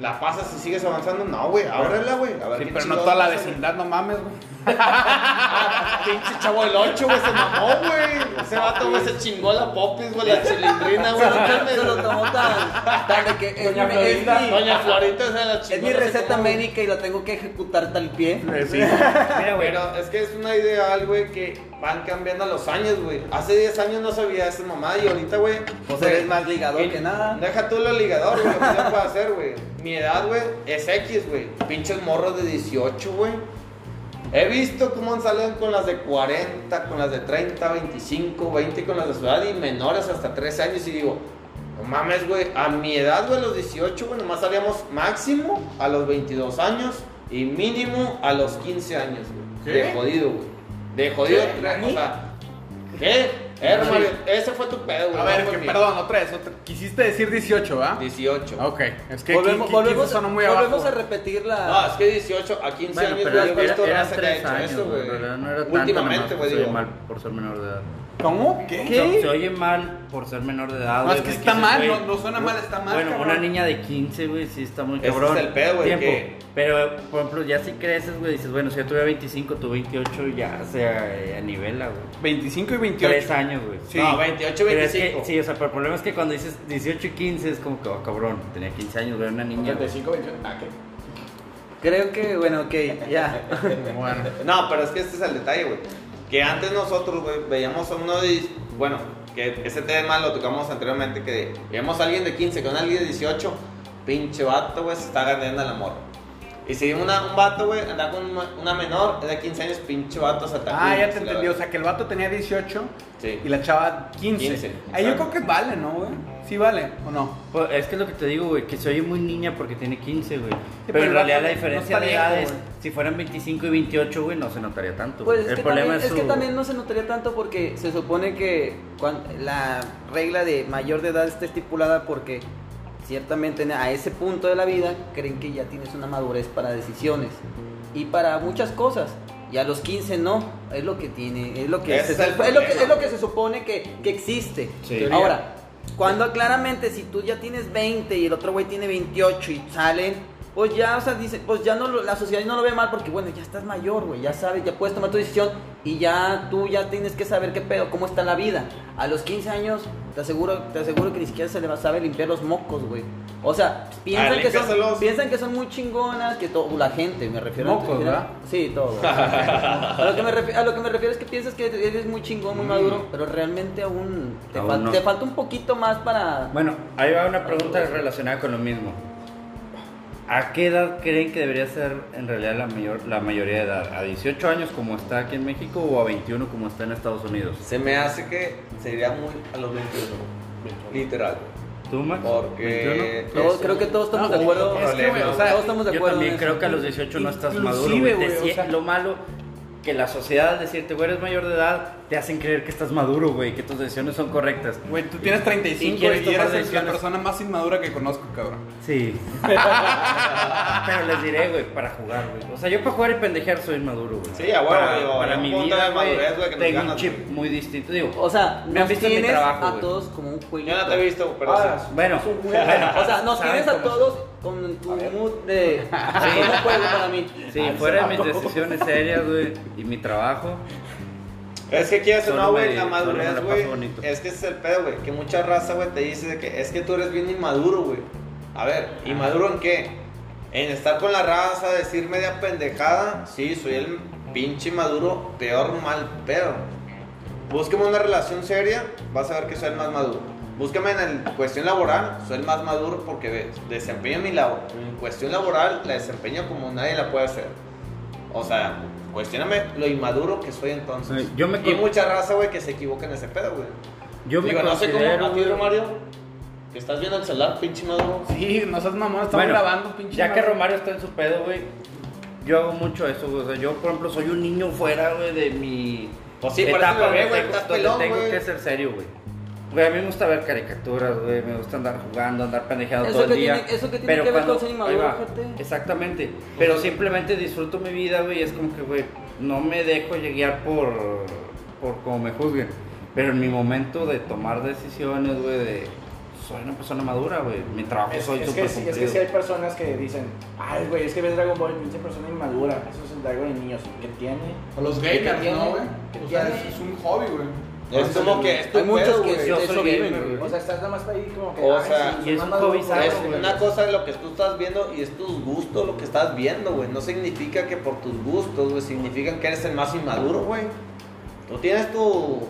la pasas y sigues avanzando. No, güey, ábrela, güey, a ver Sí, qué pero no toda la vecindad, no mames, güey. Ah, pinche chavo del 8, güey, se mamó, güey. Ese vato, güey, se chingó la popis, güey, la chilindrina, güey. no mames. Se lo tomó tan, tan de que es, Doña mi- es mi, Doña Florita se la chingó. es mi receta médica y la tengo que ejecutar tal pie. Mira, güey. Pero es que es una ideal, güey, que van cambiando a los años, güey. Hace 10 años no sabía esa mamá y ahorita, güey. Pues eres más ligador que nada. Deja tú lo ligador, güey, lo que yo puedo hacer, güey. Mi edad, güey, es X, güey. Pinches morros de 18, güey. He visto cómo salen con las de 40, con las de 30, 25, 20, con las de su edad y menores hasta 13 años. Y digo, no mames, güey, a mi edad, güey, a los 18, güey, nomás salíamos máximo a los 22 años. Y mínimo a los 15 años, güey. De jodido, güey. De jodido. ¿Qué? O sea, ¿qué? Eh, Romario, ese fue tu pedo, güey. A no ver, que, perdón, otra vez. otra- Quisiste decir 18, ¿va? 18. Ok, es que volvemos, volvemos, 15 sonó muy volvemos abajo. a repetir la. No, es que 18 a 15 Bueno, años, pero güey, ha tres hecho años, eso, güey. güey. En realidad no era tanto Últimamente, güey, se oye digo. mal por ser menor de edad. ¿Cómo? ¿Qué? Se, se oye mal por ser menor de edad. No, es que está mal, no- no suena mal, está mal, Bueno, cabrón. una niña de 15, güey, sí está muy Ese cabrón. es el pedo, güey, que- Pero, por ejemplo, ya si creces, güey, dices, bueno, si yo tuve 25, tú 28, ya se eh, anivela, güey. 25 y 28. Tres años, güey. Sí. No, 28, Pero es 25. que, sí, o sea, pero el problema es que cuando dices 18 y 15 es como que, oh, cabrón, tenía 15 años, güey, una niña. güey. 35, 21. Ah, ¿qué? Creo que, bueno, ok, ya. Bueno. No, pero es que este es el detalle, güey. Que antes nosotros, güey, veíamos a uno de. Bueno, que ese tema lo tocamos anteriormente. Que veíamos a alguien de 15 con alguien de 18. Pinche vato, güey, se está ganando el amor. Y si una, un vato, güey, anda con una, una menor, de 15 años, pinche vato se atacó. Ah, ya te entendí. O sea, que el vato tenía 18 Sí. y la chava 15. 15, Ahí yo creo que vale, ¿no, güey? Sí vale, ¿o no? Pues, es que es lo que te digo, güey, que se oye muy niña porque tiene 15, güey. pero en realidad la diferencia de edades, si fueran 25 y 28, güey, no se notaría tanto. Pues es, el que problema también, es, es que su- también no se notaría tanto porque se supone que la regla de mayor de edad está estipulada porque ciertamente a ese punto de la vida creen que ya tienes una madurez para decisiones y para muchas cosas. Y a los 15 no, es lo que tiene, es lo que, Ese se, es es lo que, es lo que se supone que, que existe. Sí. Ahora, cuando claramente si tú ya tienes 20 y el otro güey tiene 28 y salen, pues ya, o sea, dice, pues ya no lo- la sociedad no lo ve mal porque bueno, ya estás mayor, güey, ya sabes, ya puedes tomar tu decisión y ya tú ya tienes que saber qué pedo, cómo está la vida. A los 15 años te aseguro, te aseguro que ni siquiera se le va a saber limpiar los mocos, güey. O sea, piensan, Ah, que son, piensan que son muy chingonas, que todo, la gente, me refiero a- Mocos, ¿verdad? Sí, todo. a, lo que me refiero, a lo que me refiero es que piensas que eres muy chingón, muy maduro, pero realmente aún te, Aún fal- no. te falta un poquito más para... Bueno, ahí va una pregunta relacionada con lo mismo. ¿A qué edad creen que debería ser en realidad la, mayor, la mayoría de edad? ¿A 18 años como está aquí en México o a 21 como está en Estados Unidos? Se me hace que sería muy a los 21. Literal. ¿Tú, Max? Porque. Todos- creo que todos estamos No, de acuerdo. es que, güey, o sea, todos estamos de acuerdo. también creo que a los 18 no estás maduro. Te güey, o sea- Lo malo que la sociedad al decirte, güey, eres mayor de edad, te hacen creer que estás maduro, güey, que tus decisiones son correctas. Güey, tú tienes 35 Y y, eres la persona más inmadura que conozco, cabrón. Sí. Pero les diré, güey, para jugar, güey. O sea, yo para jugar y pendejear soy maduro, güey. Sí, a huevo, para, digo, para mi vida, de madurez, güey, que nos tengo un chip güey. muy distinto. Digo, O sea, Me han nos visto en mi tienes trabajo, a güey. todos como un jueguito. Yo no te he visto, pero Ah, sí. bueno, O sea, nos ¿Saben tienes a todos con tu mood de... Un juego para mí. sí, fuera de mis decisiones serias, güey, y mi trabajo, Es que quieres o no, güey, la madurez, güey. Es que ese es el pedo, güey. Que mucha raza, güey, te dice de que es que tú eres bien inmaduro, güey. A ver, ¿inmaduro en qué? En estar con la raza, decir media pendejada. Sí, soy el pinche inmaduro, peor mal pedo. Búsqueme una relación seria, vas a ver que soy el más maduro. Búsqueme en el cuestión laboral, soy el más maduro porque desempeño mi labor. En cuestión laboral, la desempeño como nadie la puede hacer. O sea, cuestioname lo inmaduro que soy entonces. Sí, yo me y mucha raza, güey, que se equivoca en ese pedo, güey. yo me Digo, no sé cómo a ti, Romario, que estás viendo el celular, pinche maduro. Sí, no seas mamón, estamos Bueno, grabando, pinche. Ya que madre. Romario está en su pedo, güey, yo hago mucho eso, güey. O sea, yo, por ejemplo, soy un niño fuera, güey, de mi Pues sí, por eso etapa lo ve, donde güey, tengo, estás pelón, tengo güey. que ser serio, güey. Güey, a mí me gusta ver caricaturas, güey, me gusta andar jugando, andar pendejeando Eso todo el día. tiene- eso que tiene pero que ver cuando- con va. Exactamente. Pero simplemente disfruto mi vida, güey, y es como que, güey, no me dejo guiar por, por como me juzguen. Pero en mi momento de tomar decisiones, güey, de... Soy una persona madura, güey. Mi trabajo Es, soy es súper que, sí- es que sí hay personas que dicen, ay, güey, es que ves Dragon Ball, pinche persona inmadura, eso es algo de niños, ¿qué tiene? O los ¿Qué gamers? ¿no, güey? ¿Qué O sea, es un hobby, güey. Es como que es tu Hay muchos pedo, que. Yo soy viven. O sea, estás nada más ahí como que. O ay, sea, y es más un sano, Es una cosa de lo que tú estás viendo y es tus gustos lo que estás viendo, güey. No significa que por tus gustos, güey, significan que eres el más inmaduro, güey. Tú tienes tu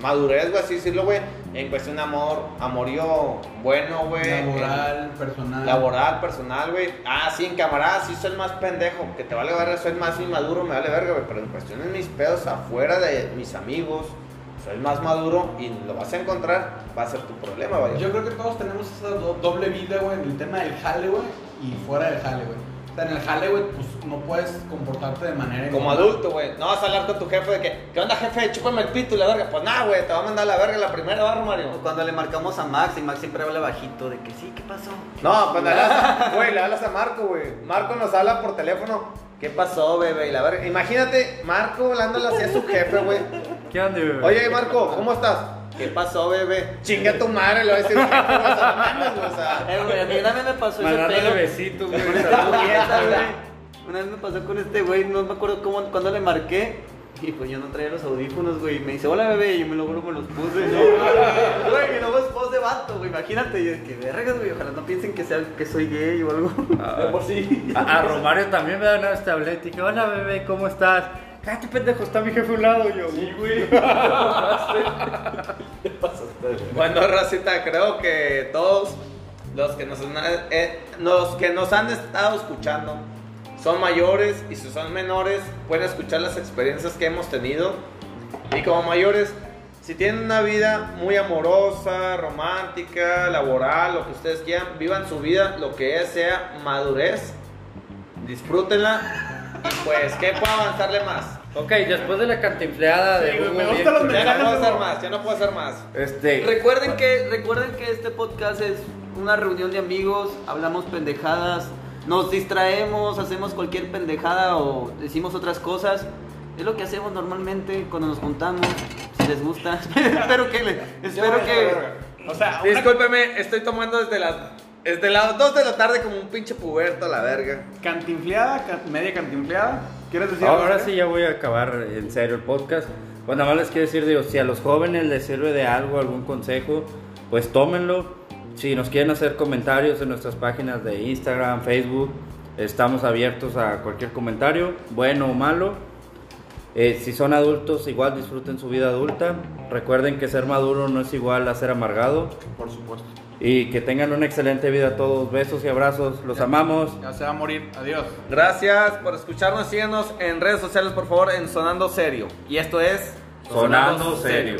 madurez, güey, así decirlo, güey, en cuestión de amor, amorío bueno, güey. Laboral, personal. Laboral, personal, güey. Ah, sí, en camarada, sí soy el más pendejo. Que te vale verga, soy el más inmaduro, me vale verga, güey. Pero en cuestión de mis pedos, afuera de mis amigos, soy el más maduro y lo vas a encontrar, va a ser tu problema, vaya. Yo creo que todos tenemos esa do- doble vida, güey, en el tema del jale, güey, y fuera del jale, güey. en el jale, güey, pues no puedes comportarte de manera Como adulto, güey. No vas a hablar con tu jefe de que, ¿qué onda, jefe? Chúpame el pito y la verga. Pues nada, güey, te va a mandar la verga la primera barra, Mario. Cuando le marcamos a Max y Max siempre habla bajito de que sí, ¿qué pasó? No, cuando le hablas, güey, le hablas a Marco, güey. Marco nos habla por teléfono. ¿Qué pasó, bebé? Y la verga. Imagínate, Marco hablándole así a su jefe, güey. ¿Qué onda, bebé? Oye, Marco, ¿cómo estás? ¿Qué pasó, bebé? Chinga tu madre, le voy a decir, o sea, no mames, güey, o sea. Eh, güey, a mí una vez me pasó ese pedo. besitos, güey. Una vez me pasó con este güey, no me acuerdo cómo, cuándo le marqué. Y pues yo no traía los audífonos, güey. Y me dice, hola bebé. Y yo me lo juro, me los puse. ¿no? Güey, y luego es voz de vato, güey. Imagínate. Y yo, que vergas, güey. Ojalá no piensen que, sea, que soy gay o algo. Ah. por sí. A, a Romario también me da una vez te hablé, dije, hola bebé, ¿cómo estás? Cállate pendejo, está mi jefe a un lado yo. Sí, güey. Bueno, Racita, creo que todos los que nos, han- eh, los que nos han estado escuchando son mayores y si son menores pueden escuchar las experiencias que hemos tenido. Y como mayores, si tienen una vida muy amorosa, romántica, laboral, lo que ustedes quieran, vivan su vida, lo que sea madurez, disfrútenla y pues, ¿qué puedo avanzarle más? Ok, después de la cantinfleada de Sí, güey, Hugo me bien gustan los culera, Ya no puedo hacer más, ya no puedo hacer más. Este, Recuerden que, recuerden que este podcast es una reunión de amigos, hablamos pendejadas, nos distraemos, hacemos cualquier pendejada o decimos otras cosas. Es lo que hacemos normalmente cuando nos juntamos, si les gusta. espero que le- espero que O sea, una Discúlpeme, estoy tomando desde las desde las 2 de la tarde como un pinche puberto a la verga. cantinfleada, can- media cantinfleada. ¿Quieres decir algo, ahora sí ya voy a acabar en serio el podcast. Bueno, nada más les quiero decir, digo, si a los jóvenes les sirve de algo, algún consejo, pues tómenlo. Si nos quieren hacer comentarios en nuestras páginas de Instagram, Facebook, estamos abiertos a cualquier comentario, bueno o malo. Eh, si son adultos, igual disfruten su vida adulta. Recuerden que ser maduro no es igual a ser amargado. Por supuesto. Y que tengan una excelente vida todos. Besos y abrazos. Los amamos. Ya se va a morir. Adiós. Gracias por escucharnos. Síguenos en redes sociales, por favor, en Sonando Serio. Y esto es Sonando Serio.